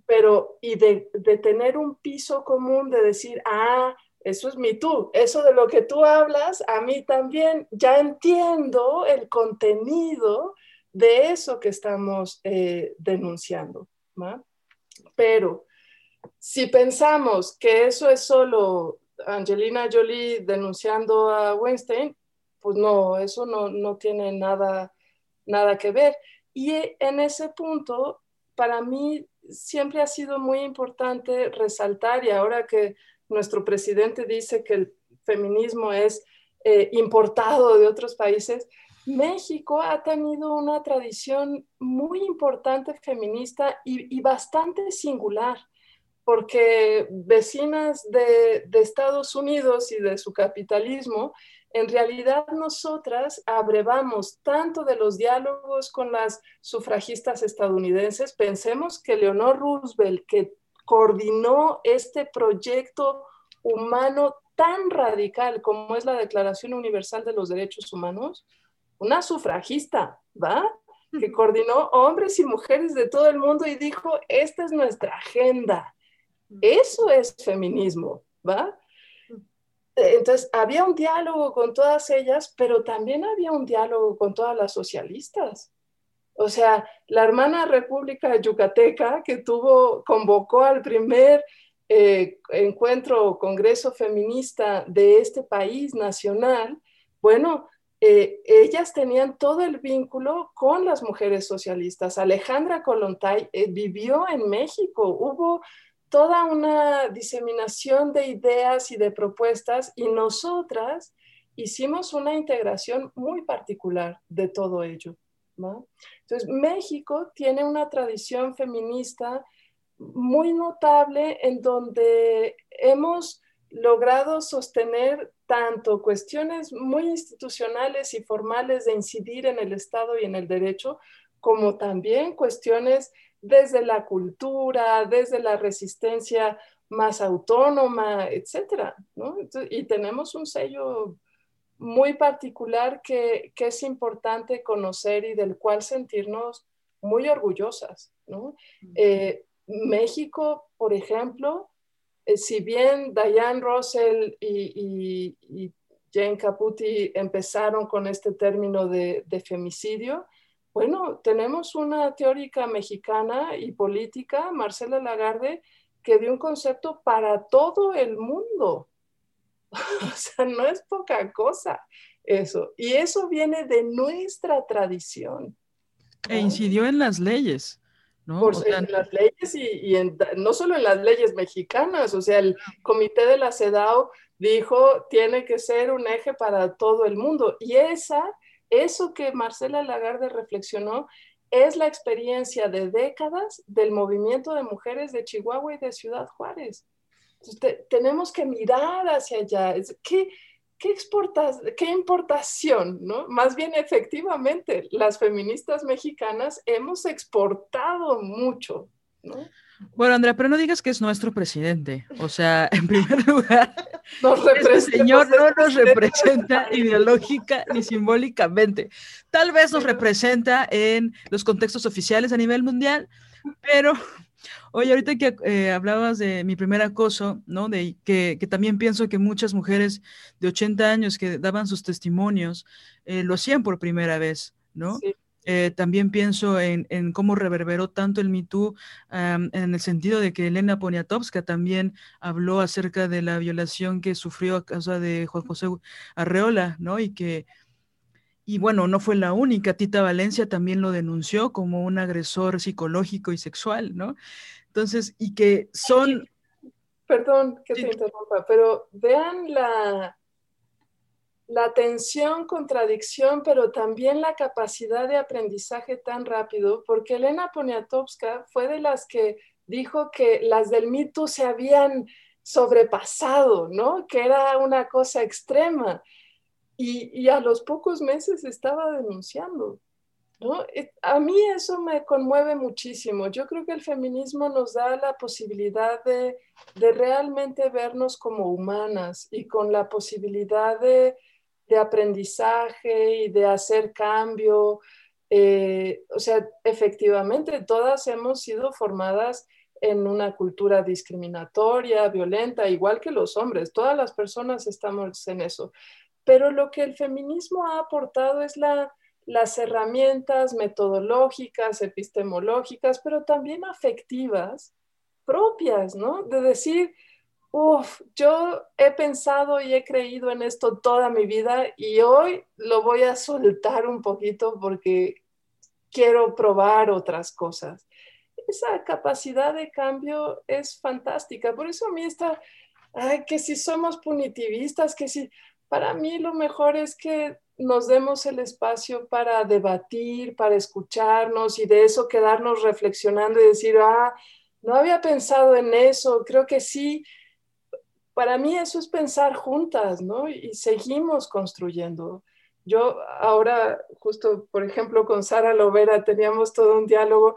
Pero, y de, de tener un piso común de decir, ah, eso es mi tú, eso de lo que tú hablas, a mí también, ya entiendo el contenido de eso que estamos eh, denunciando. Pero si pensamos que eso es solo Angelina Jolie denunciando a Weinstein, pues no, eso no, no tiene nada, nada que ver. Y en ese punto, para mí siempre ha sido muy importante resaltar, y ahora que nuestro presidente dice que el feminismo es eh, importado de otros países, México ha tenido una tradición muy importante feminista y, bastante singular, porque vecinas de, de, Estados Unidos y de su capitalismo, en realidad nosotras abrevamos tanto de los diálogos con las sufragistas estadounidenses, pensemos que Leonor Roosevelt, que coordinó este proyecto humano tan radical como es la Declaración Universal de los Derechos Humanos, una sufragista, ¿va? Que coordinó hombres y mujeres de todo el mundo y dijo, esta es nuestra agenda. Eso es feminismo, ¿va? Entonces, había un diálogo con todas ellas, pero también había un diálogo con todas las socialistas. O sea, la hermana República Yucateca que tuvo, convocó al primer eh, encuentro o congreso feminista de este país nacional, bueno, eh, ellas tenían todo el vínculo con las mujeres socialistas. Alejandra Colontay eh, vivió en México, hubo toda una diseminación de ideas y de propuestas y nosotras hicimos una integración muy particular de todo ello. Entonces, México tiene una tradición feminista muy notable en donde hemos logrado sostener tanto cuestiones muy institucionales y formales de incidir en el Estado y en el derecho, como también cuestiones desde la cultura, desde la resistencia más autónoma, etcétera, y tenemos un sello muy particular que, es importante conocer y del cual sentirnos muy orgullosas, eh, México, por ejemplo, eh, si bien Diane Russell y, Jane Caputi empezaron con este término de, femicidio, bueno, tenemos una teórica mexicana y política, Marcela Lagarde, que dio un concepto para todo el mundo. o sea, no es poca cosa eso. Y eso viene de nuestra tradición. E incidió en las leyes. Por, en las leyes y, no solo en las leyes mexicanas, o sea, el comité de la CEDAW dijo tiene que ser un eje para todo el mundo. Y esa, eso que Marcela Lagarde reflexionó, es la experiencia de décadas del movimiento de mujeres de Chihuahua y de Ciudad Juárez. tenemos que mirar hacia allá. ¿Qué, ¿qué exportas, qué importación, no? Más bien, efectivamente, las feministas mexicanas hemos exportado mucho, ¿no? Bueno, Andrea, pero no digas que es nuestro presidente. O sea, en primer lugar, este señor no nos representa ideológica ni simbólicamente. Tal vez nos representa en los contextos oficiales a nivel mundial, pero Oye, ahorita que eh, hablabas de mi primer acoso, ¿no? De que, también pienso que muchas mujeres de 80 años que daban sus testimonios eh, lo hacían por primera vez, ¿no? Eh, también pienso en, cómo reverberó tanto el Me Too en el sentido de que Elena Poniatowska también habló acerca de la violación que sufrió a causa de Juan José Arreola, ¿no? Y que y bueno, no fue la única, Tita Valencia también lo denunció como un agresor psicológico y sexual, ¿no? Entonces, y que son... Perdón que te interrumpa, pero vean la, la tensión, contradicción, pero también la capacidad de aprendizaje tan rápido, porque Elena Poniatowska fue de las que dijo que las del mito se habían sobrepasado, ¿no? Que era una cosa extrema. Y, a los pocos meses estaba denunciando. ¿no? Eh, a mí eso me conmueve muchísimo. Yo creo que el feminismo nos da la posibilidad de, realmente vernos como humanas y con la posibilidad de, aprendizaje y de hacer cambio. Eh, o sea, efectivamente, todas hemos sido formadas en una cultura discriminatoria, violenta, igual que los hombres. Todas las personas estamos en eso. Pero lo que el feminismo ha aportado es las herramientas metodológicas, epistemológicas, pero también afectivas propias, ¿no? De decir, uff, yo he pensado y he creído en esto toda mi vida y hoy lo voy a soltar un poquito porque quiero probar otras cosas. Esa capacidad de cambio es fantástica. Por eso a mí está, ay, que si somos punitivistas, que si, para mí lo mejor es que nos demos el espacio para debatir, para escucharnos y de eso quedarnos reflexionando y decir, ah, no había pensado en eso, creo que sí. Para mí eso es pensar juntas, ¿no? Y seguimos construyendo. Yo ahora, justo, por ejemplo, con Sara Lovera teníamos todo un diálogo.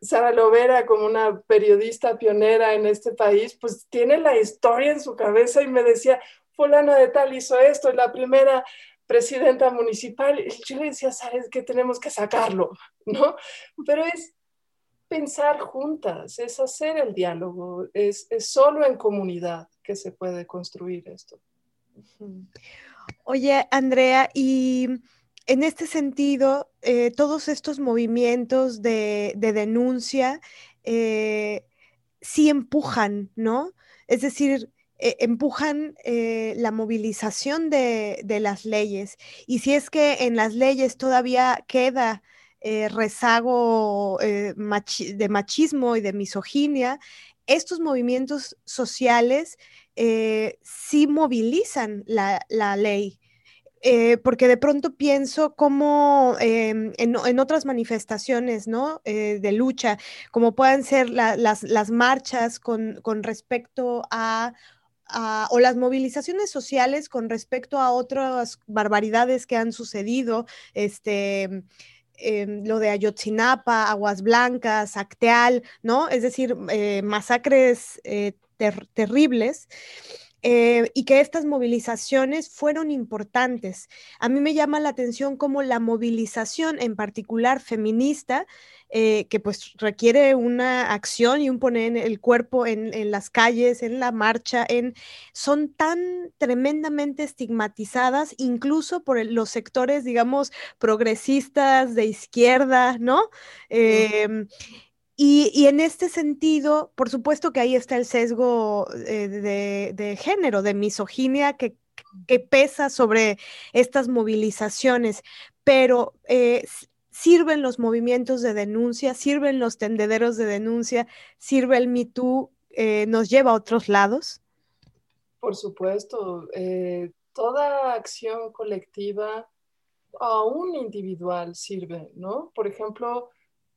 Sara Lovera, como una periodista pionera en este país, pues tiene la historia en su cabeza y me decía, fulana de tal hizo esto, la primera presidenta municipal. Yo le decía, ¿sabes qué? Tenemos que sacarlo, ¿no? Pero es pensar juntas, es hacer el diálogo, es, solo en comunidad que se puede construir esto. Oye, Andrea, y en este sentido, eh, todos estos movimientos de, denuncia eh, sí empujan, ¿no? Es decir, eh, empujan la movilización de, de, las leyes. Y si es que en las leyes todavía queda eh, rezago eh, de machismo y de misoginia, estos movimientos sociales eh, sí movilizan la, ley. porque de pronto pienso como em, en, otras manifestaciones ¿no? de lucha, como puedan ser las, marchas con, respecto a o las movilizaciones sociales con respecto a otras barbaridades que han sucedido, este, Em, lo de Ayotzinapa, Aguas Blancas, Acteal, ¿no? Es decir, eh, masacres eh, terribles. Eh, y que estas movilizaciones fueron importantes. A mí me llama la atención cómo la movilización, en particular feminista, eh, que pues requiere una acción y un poner el cuerpo en, las calles, en la marcha, en, son tan tremendamente estigmatizadas, incluso por los sectores, digamos, progresistas de izquierda, ¿no? Y, en este sentido, por supuesto que ahí está el sesgo eh, de, género, de misoginia que, pesa sobre estas movilizaciones, pero eh, sirven los movimientos de denuncia, sirven los tendederos de denuncia, sirve el Me Too, eh, nos lleva a otros lados. Por supuesto, toda acción colectiva, aún individual, sirve, ¿no? Por ejemplo,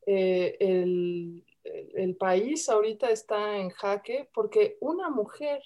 eh, el, país ahorita está en jaque porque una mujer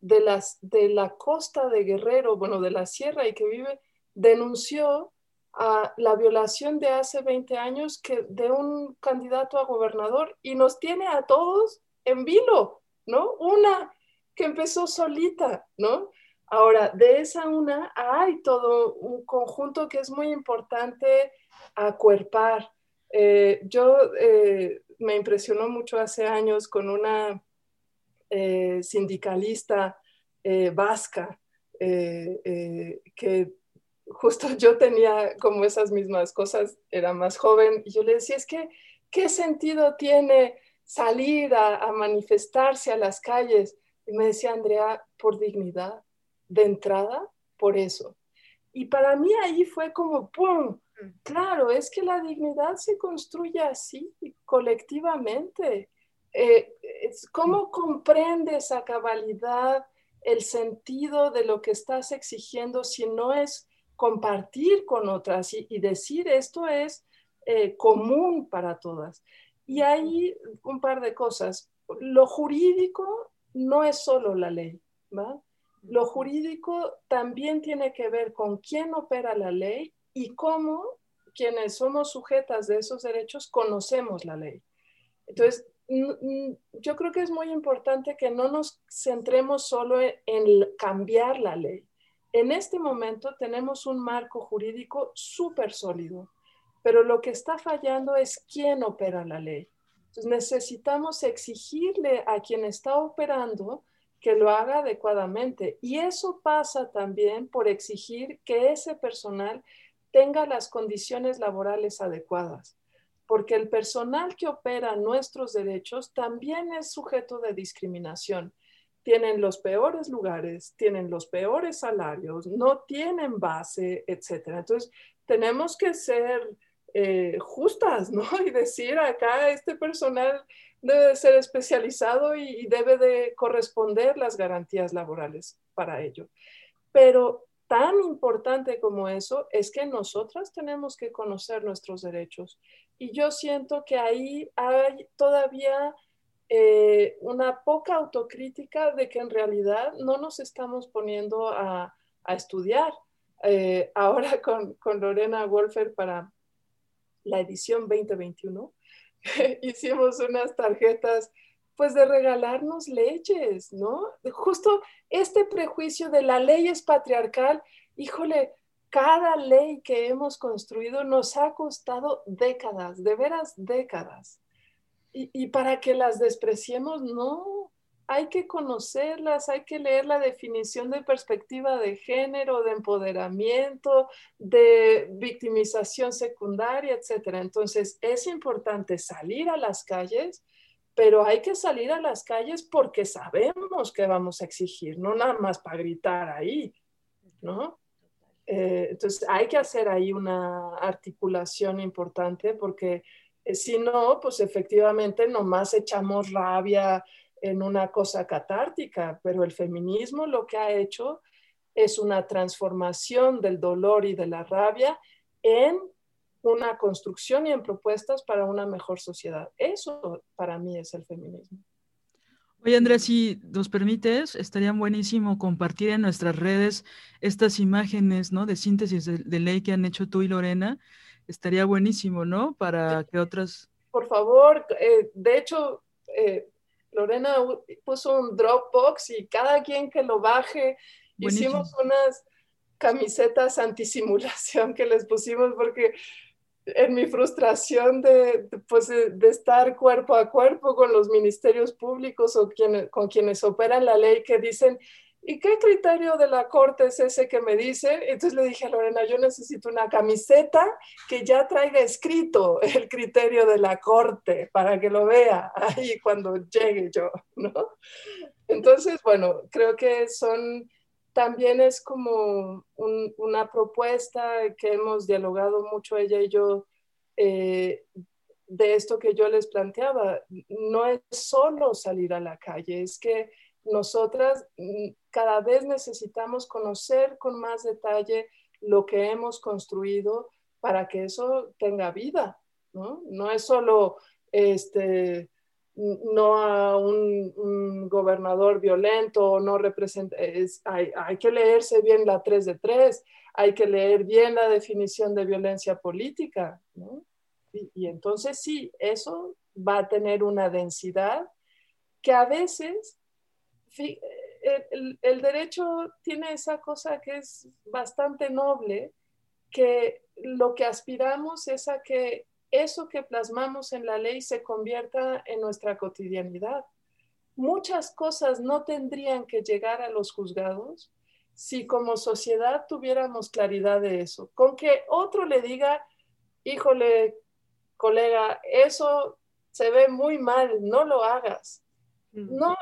de, las, de la costa de Guerrero, bueno, de la sierra y que vive, denunció a la violación de hace 20 años que, de un candidato a gobernador y nos tiene a todos en vilo, ¿no? Una que empezó solita, ¿no? Ahora, de esa una hay todo un conjunto que es muy importante acuerpar, eh, yo eh, me impresionó mucho hace años con una eh, sindicalista vasca que justo yo tenía como esas mismas cosas, era más joven, y yo le decía, es que, ¿qué sentido tiene salir a, a manifestarse a las calles? Y me decía, Andrea, por dignidad, de entrada, por eso. Y para mí ahí fue como, ¡pum! Claro, es que la dignidad se construye así, colectivamente. Eh, ¿Cómo comprendes a cabalidad el sentido de lo que estás exigiendo si no es compartir con otras y, decir esto es eh, común para todas? Y hay un par de cosas. Lo jurídico no es solo la ley, ¿va? Lo jurídico también tiene que ver con quién opera la ley y cómo quienes somos sujetas de esos derechos conocemos la ley. Entonces, yo creo que es muy importante que no nos centremos solo en, cambiar la ley. En este momento tenemos un marco jurídico súper sólido, pero lo que está fallando es quién opera la ley. Entonces necesitamos exigirle a quien está operando que lo haga adecuadamente. Y eso pasa también por exigir que ese personal tenga las condiciones laborales adecuadas, porque el personal que opera nuestros derechos también es sujeto de discriminación. Tienen los peores lugares, tienen los peores salarios, no tienen base, etc. Entonces, tenemos que ser eh, justas, ¿no? Y decir acá este personal debe de ser especializado y, debe de corresponder las garantías laborales para ello. Pero tan importante como eso es que nosotras tenemos que conocer nuestros derechos. Y yo siento que ahí hay todavía eh, una poca autocrítica de que en realidad no nos estamos poniendo a, estudiar. Eh, ahora con, con Lorena Wolfer para la edición 2021, hicimos unas tarjetas pues de regalarnos leyes, ¿no? Justo este prejuicio de la ley es patriarcal, híjole, cada ley que hemos construido nos ha costado décadas, de veras décadas. Y, y para que las despreciemos, no, hay que conocerlas, hay que leer la definición de perspectiva de género, de empoderamiento, de victimización secundaria, etc. Entonces, es importante salir a las calles, pero hay que salir a las calles porque sabemos que vamos a exigir, no nada más para gritar ahí, ¿no? Eh, entonces, hay que hacer ahí una articulación importante porque eh, si no, pues efectivamente nomás echamos rabia, en una cosa catártica, pero el feminismo lo que ha hecho es una transformación del dolor y de la rabia en una construcción y en propuestas para una mejor sociedad. Eso para mí es el feminismo. Oye, Andrea, si nos permites, estaría buenísimo compartir en nuestras redes estas imágenes, ¿no? De síntesis de, ley que han hecho tú y Lorena. Estaría buenísimo, ¿no? Para que otras... Por favor, eh, de hecho, eh, Lorena puso un Dropbox y cada quien que lo baje, hicimos unas camisetas antisimulación que les pusimos porque en mi frustración de, pues, de, estar cuerpo a cuerpo con los ministerios públicos o con quienes operan la ley que dicen, ¿y qué criterio de la corte es ese que me dice? Entonces le dije a Lorena, yo necesito una camiseta que ya traiga escrito el criterio de la corte para que lo vea ahí cuando llegue yo, ¿no? Entonces, bueno, creo que son, también es como una propuesta que hemos dialogado mucho ella y yo. Eh, de esto que yo les planteaba, no es solo salir a la calle, es que nosotras mm, cada vez necesitamos conocer con más detalle lo que hemos construido para que eso tenga vida, ¿no? No es solo este, no a un, gobernador violento, no representa, hay, hay, que leerse bien la 3 de 3, hay que leer bien la definición de violencia política, ¿no? y, y entonces sí, eso va a tener una densidad que a veces el, derecho tiene esa cosa que es bastante noble, que lo que aspiramos es a que eso que plasmamos en la ley se convierta en nuestra cotidianidad. Muchas cosas no tendrían que llegar a los juzgados si como sociedad tuviéramos claridad de eso. Con que otro le diga, híjole, colega, eso se ve muy mal, no lo hagas. No,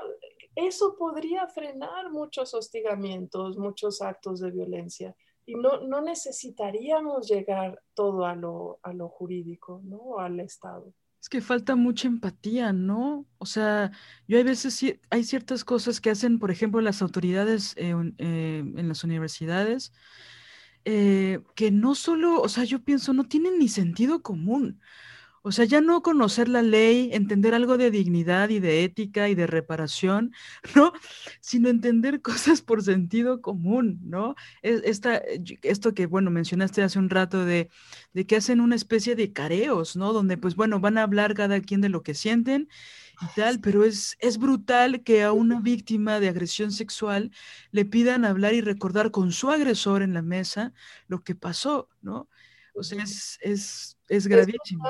eso podría frenar muchos hostigamientos, muchos actos de violencia. Y no, no necesitaríamos llegar todo a lo, a lo jurídico, ¿no? Al Estado. Es que falta mucha empatía, ¿no? O sea, yo hay veces, hay ciertas cosas que hacen, por ejemplo, las autoridades eh, eh, en las universidades, eh, que no solo, o sea, yo pienso, no tienen ni sentido común. O sea, ya no conocer la ley, entender algo de dignidad y de ética y de reparación, ¿no? Sino entender cosas por sentido común, ¿no? Esta, esto que, bueno, mencionaste hace un rato de, de que hacen una especie de careos, ¿no? Donde, pues, bueno, van a hablar cada quien de lo que sienten y tal, pero es, es brutal que a una víctima de agresión sexual le pidan hablar y recordar con su agresor en la mesa lo que pasó, ¿no? O sea, es, es, es gravísimo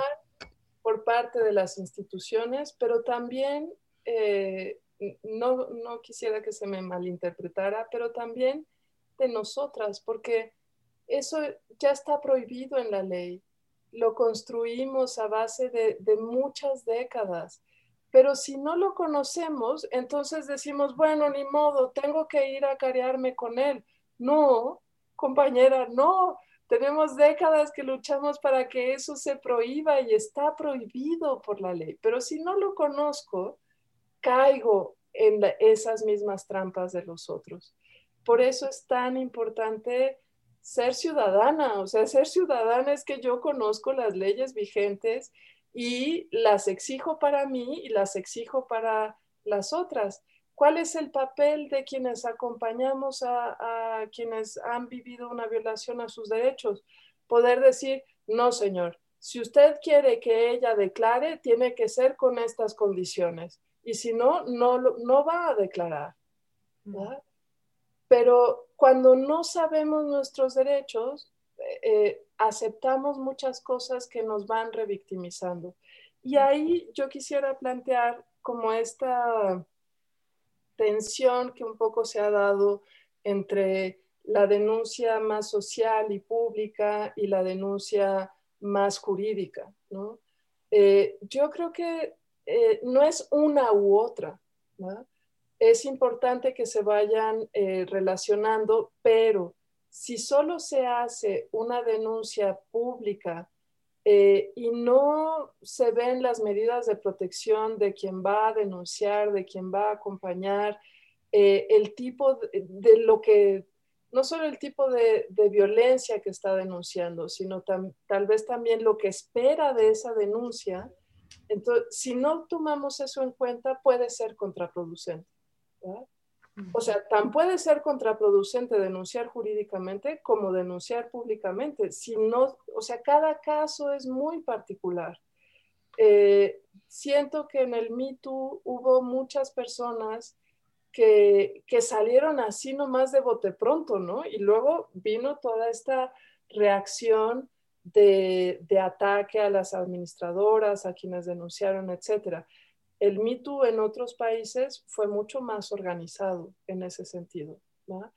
por parte de las instituciones, pero también, eh, no, no quisiera que se me malinterpretara, pero también de nosotras, porque eso ya está prohibido en la ley. Lo construimos a base de, de muchas décadas. Pero si no lo conocemos, entonces decimos, bueno, ni modo, tengo que ir a carearme con él. No, compañera, no. Tenemos décadas que luchamos para que eso se prohíba y está prohibido por la ley. Pero si no lo conozco, caigo en esas mismas trampas de los otros. Por eso es tan importante ser ciudadana. O sea, ser ciudadana es que yo conozco las leyes vigentes y las exijo para mí y las exijo para las otras. ¿Cuál es el papel de quienes acompañamos a, quienes han vivido una violación a sus derechos? Poder decir, no, señor, si usted quiere que ella declare, tiene que ser con estas condiciones. Y si no, no, no va a declarar. Pero cuando no sabemos nuestros derechos, eh, aceptamos muchas cosas que nos van revictimizando. Y ahí yo quisiera plantear como esta tensión que un poco se ha dado entre la denuncia más social y pública y la denuncia más jurídica. ¿no? Eh, yo creo que eh, no es una u otra. Es importante que se vayan eh, relacionando, pero si solo se hace una denuncia pública eh, y no se ven las medidas de protección de quien va a denunciar, de quien va a acompañar, eh, el tipo de, lo que, no solo el tipo de, violencia que está denunciando, sino tal vez también lo que espera de esa denuncia. Entonces, si no tomamos eso en cuenta, puede ser contraproducente. ¿verdad? O sea, tan puede ser contraproducente denunciar jurídicamente como denunciar públicamente. Si no, o sea, cada caso es muy particular. Eh, siento que en el Me hubo muchas personas que, que, salieron así nomás de bote pronto, ¿no? Y luego vino toda esta reacción de, de ataque a las administradoras, a quienes denunciaron, etcétera el Me en otros países fue mucho más organizado en ese sentido, ¿no?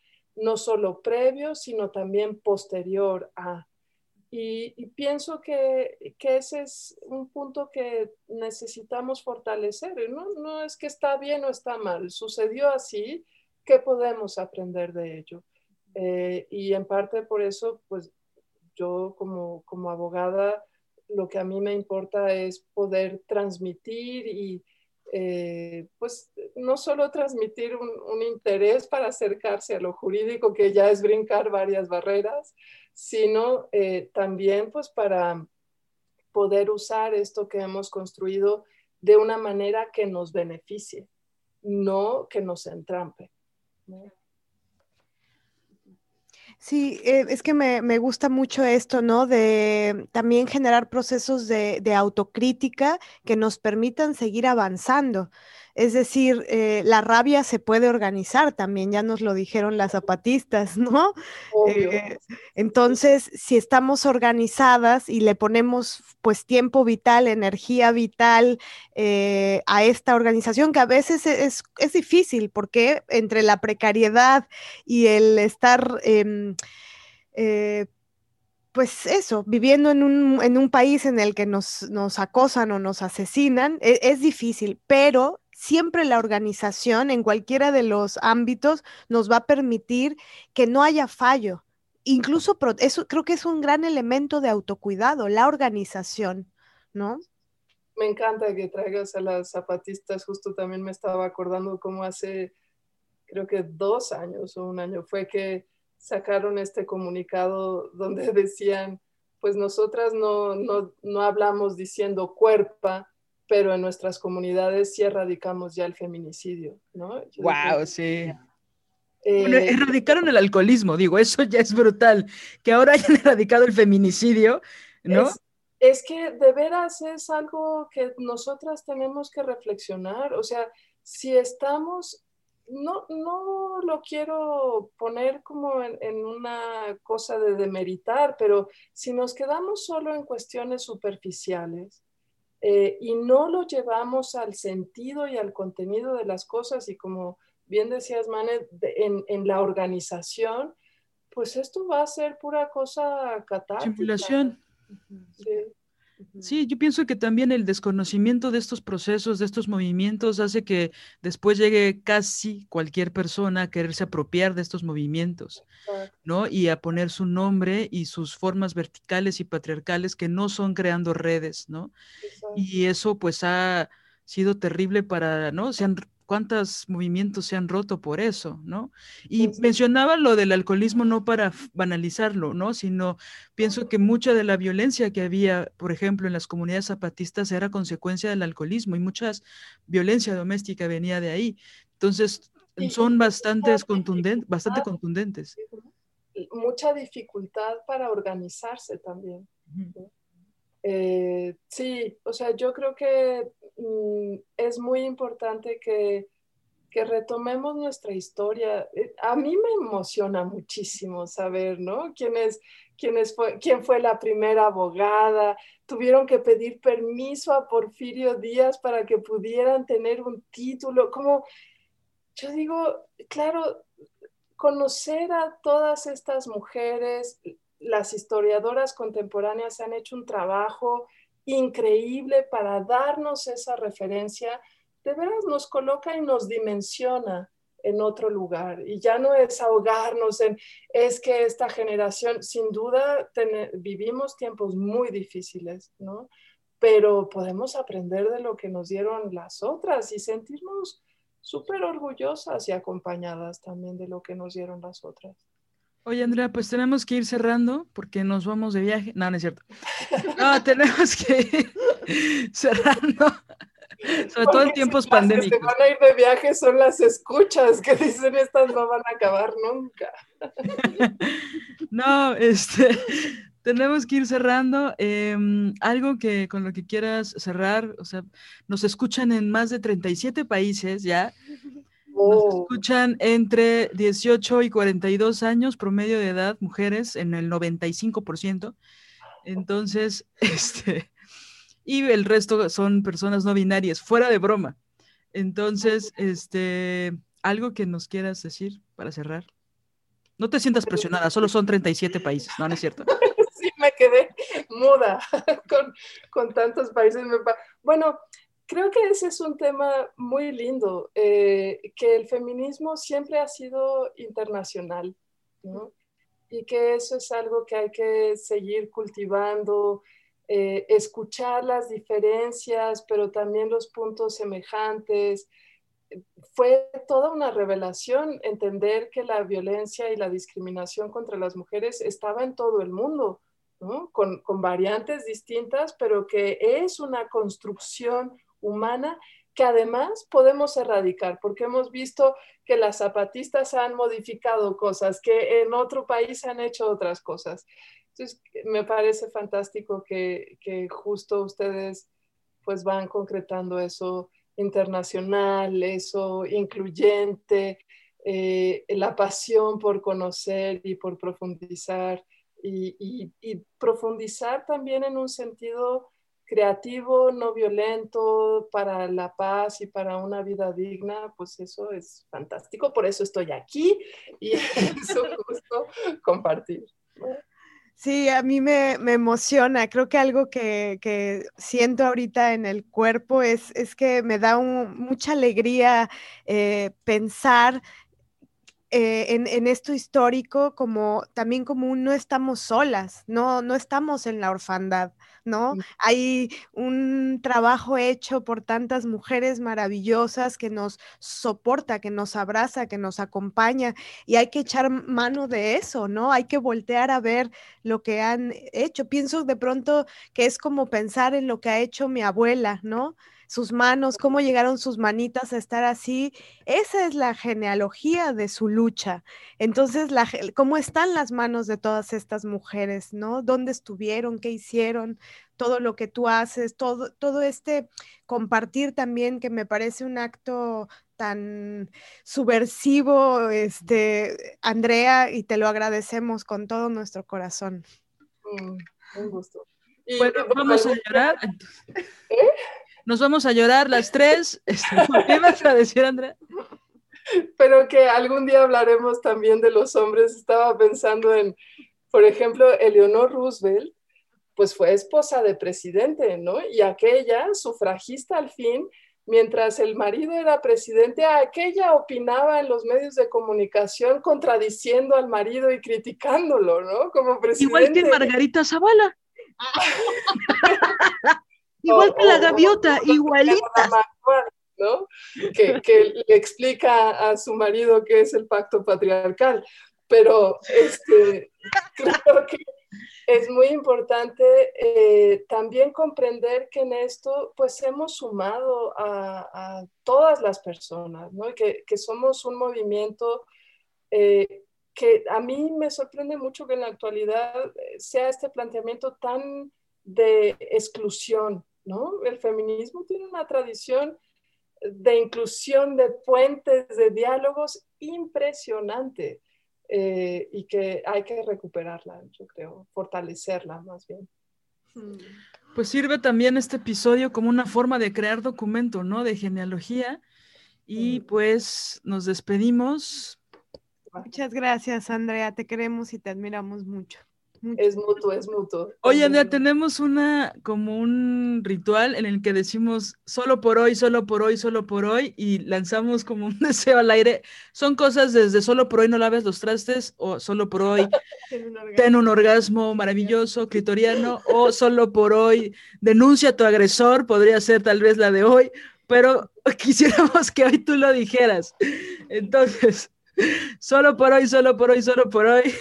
solo previo, sino también posterior a. Y, pienso que, ese es un punto que necesitamos fortalecer. ¿no? no es que está bien o está mal, sucedió así, ¿qué podemos aprender de ello? Eh, y en parte por eso, pues yo como, como abogada, lo que a mí me importa es poder transmitir y, eh, pues no solo transmitir un, interés para acercarse a lo jurídico, que ya es brincar varias barreras, sino eh, también pues para poder usar esto que hemos construido de una manera que nos beneficie, no que nos entrampe. Sí, eh, es que me, gusta mucho esto, ¿no? De también generar procesos de, de autocrítica que nos permitan seguir avanzando. Es decir, eh, la rabia se puede organizar también, ya nos lo dijeron las zapatistas, ¿no? Eh, entonces, si estamos organizadas y le ponemos pues tiempo vital, energía vital eh, a esta organización, que a veces es, es, difícil porque entre la precariedad y el estar... Pues eso, viviendo en un, en un, país en el que nos, nos acosan o nos asesinan, e, es difícil, pero siempre la organización en cualquiera de los ámbitos nos va a permitir que no haya fallo. Incluso eso creo que es un gran elemento de autocuidado, la organización, ¿no? Me encanta que traigas a las zapatistas, justo también me estaba acordando cómo hace, creo que dos años o un año fue que sacaron este comunicado donde decían, pues nosotras no, no, no hablamos diciendo cuerpa, pero en nuestras comunidades sí erradicamos ya el feminicidio, ¿no? wow, sí. bueno, eh, erradicaron el alcoholismo, digo, eso ya es brutal. Que ahora hayan erradicado el feminicidio, ¿no? Es, que de veras es algo que nosotras tenemos que reflexionar. O sea, si estamos, no, no lo quiero poner como en, en una cosa de demeritar, pero si nos quedamos solo en cuestiones superficiales, eh, y no lo llevamos al sentido y al contenido de las cosas y como bien decías, Mane, en, en, la organización, pues esto va a ser pura cosa catástrofe. Simulación. Sí. Sí, yo pienso que también el desconocimiento de estos procesos, de estos movimientos, hace que después llegue casi cualquier persona a quererse apropiar de estos movimientos, ¿no? Y a poner su nombre y sus formas verticales y patriarcales que no son creando redes, ¿no? Y eso pues ha sido terrible para, ¿no? Se han cuántos movimientos se han roto por eso, ¿no? Y mencionaba lo del alcoholismo no para banalizarlo, ¿no? Sino pienso que mucha de la violencia que había, por ejemplo, en las comunidades zapatistas era consecuencia del alcoholismo y mucha violencia doméstica venía de ahí. Entonces, son bastantes contundentes, bastante contundentes. Mucha dificultad para organizarse también. Eh, sí, o sea, yo creo que es muy importante que, que, retomemos nuestra historia. Eh, a mí me emociona muchísimo saber, ¿no? ¿Quién, quién, fue, quién fue la primera abogada? Tuvieron que pedir permiso a Porfirio Díaz para que pudieran tener un título. Como, yo digo, claro, conocer a todas estas mujeres, las historiadoras contemporáneas han hecho un trabajo increíble para darnos esa referencia, de veras nos coloca y nos dimensiona en otro lugar. Y ya no es ahogarnos en, es que esta generación, sin duda, vivimos tiempos muy difíciles, ¿no? Pero podemos aprender de lo que nos dieron las otras y sentirnos súper orgullosas y acompañadas también de lo que nos dieron las otras. Oye, Andrea, pues tenemos que ir cerrando porque nos vamos de viaje. No, no es cierto. No, tenemos que ir cerrando. Sobre todo en tiempos pandémicos. Las que se van a ir de viaje son las escuchas que dicen estas no van a acabar nunca. No, este, tenemos que ir cerrando. Em, algo que con lo que quieras cerrar, o sea, nos escuchan en más de 37 países ya. Nos oh. escuchan entre 18 y 42 años, promedio de edad, mujeres en el 95%. Entonces, este, y el resto son personas no binarias, fuera de broma. Entonces, este, algo que nos quieras decir para cerrar. No te sientas presionada, solo son 37 países, no, no es cierto. Sí, me quedé muda con, con tantos países. Bueno, creo que ese es un tema muy lindo, eh, que el feminismo siempre ha sido internacional, ¿no? Y que eso es algo que hay que seguir cultivando, eh, escuchar las diferencias, pero también los puntos semejantes. Fue toda una revelación entender que la violencia y la discriminación contra las mujeres estaba en todo el mundo, ¿no? con, con variantes distintas, pero que es una construcción humana que además podemos erradicar, porque hemos visto que las zapatistas han modificado cosas, que en otro país han hecho otras cosas. Entonces, me parece fantástico que, justo ustedes pues van concretando eso internacional, eso incluyente, eh, la pasión por conocer y por profundizar y profundizar también en un sentido creativo, no violento, para la paz y para una vida digna, pues eso es fantástico. Por eso estoy aquí y es un gusto compartir. Sí, a mí me, emociona. Creo que algo que, siento ahorita en el cuerpo es, es que me da mucha alegría eh, pensar eh, en, esto histórico como también como un no estamos solas, no, no estamos en la orfandad, ¿no? Hay un trabajo hecho por tantas mujeres maravillosas que nos soporta, que nos abraza, que nos acompaña y hay que echar mano de eso, ¿no? Hay que voltear a ver lo que han hecho. Pienso de pronto que es como pensar en lo que ha hecho mi abuela, ¿no? Sus manos, cómo llegaron sus manitas a estar así. Esa es la genealogía de su lucha. Entonces, la, ¿cómo están las manos de todas estas mujeres, no? ¿Dónde estuvieron? ¿Qué hicieron? Todo lo que tú haces, todo, todo este compartir también que me parece un acto tan subversivo, este, Andrea, y te lo agradecemos con todo nuestro corazón. Mm, un gusto. bueno, vamos a llorar. ¿Eh? Nos vamos a llorar las tres. Este, ¿Qué vas a decir, Andrea? Pero que algún día hablaremos también de los hombres. Estaba pensando en, por ejemplo, Eleonor Roosevelt, pues fue esposa de presidente, ¿no? Y aquella, sufragista al fin, mientras el marido era presidente, aquella opinaba en los medios de comunicación contradiciendo al marido y criticándolo, ¿no? Como presidente. Igual que Margarita Zavala. Igual que la gaviota, igualita. ¿no? Que, que, le explica a su marido qué es el pacto patriarcal. Pero este, creo que es muy importante eh, también comprender que en esto pues hemos sumado a, todas las personas, ¿no? que, que somos un movimiento eh, que a mí me sorprende mucho que en la actualidad sea este planteamiento tan de exclusión, ¿no? El feminismo tiene una tradición de inclusión de puentes, de diálogos impresionante. Eh, y que hay que recuperarla, yo creo, fortalecerla más bien. Pues sirve también este episodio como una forma de crear documento, ¿no? De genealogía. Y pues nos despedimos. Muchas gracias, Andrea. Te queremos y te admiramos mucho. Es mutuo, es mutuo. Oye, Andrea, tenemos una como un ritual en el que decimos solo por hoy, solo por hoy, solo por hoy y lanzamos como un deseo al aire. Son cosas desde solo por hoy no laves los trastes o solo por hoy ten un orgasmo maravilloso, clitoriano o solo por hoy denuncia a tu agresor, podría ser tal vez la de hoy, pero quisiéramos que hoy tú lo dijeras. Entonces, solo por hoy, solo por hoy, solo por hoy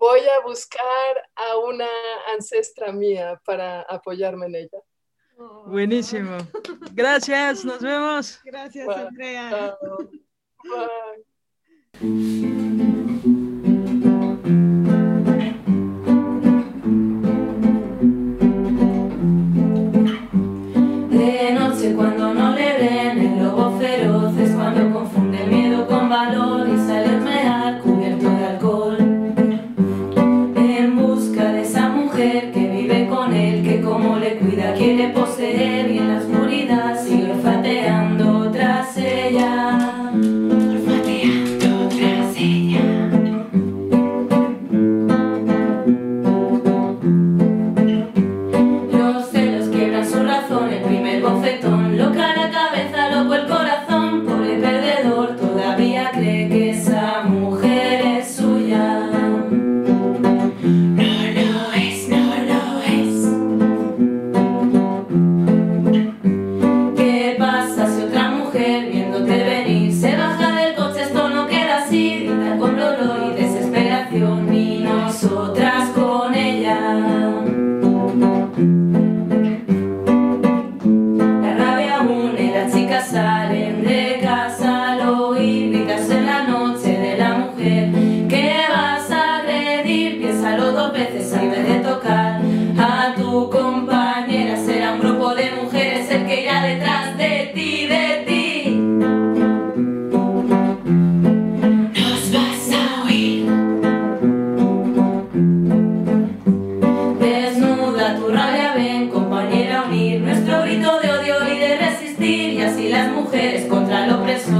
voy a buscar a una ancestra mía para apoyarme en ella. Buenísimo. Gracias, nos vemos. Gracias, Andrea. De y las mujeres contra el opresor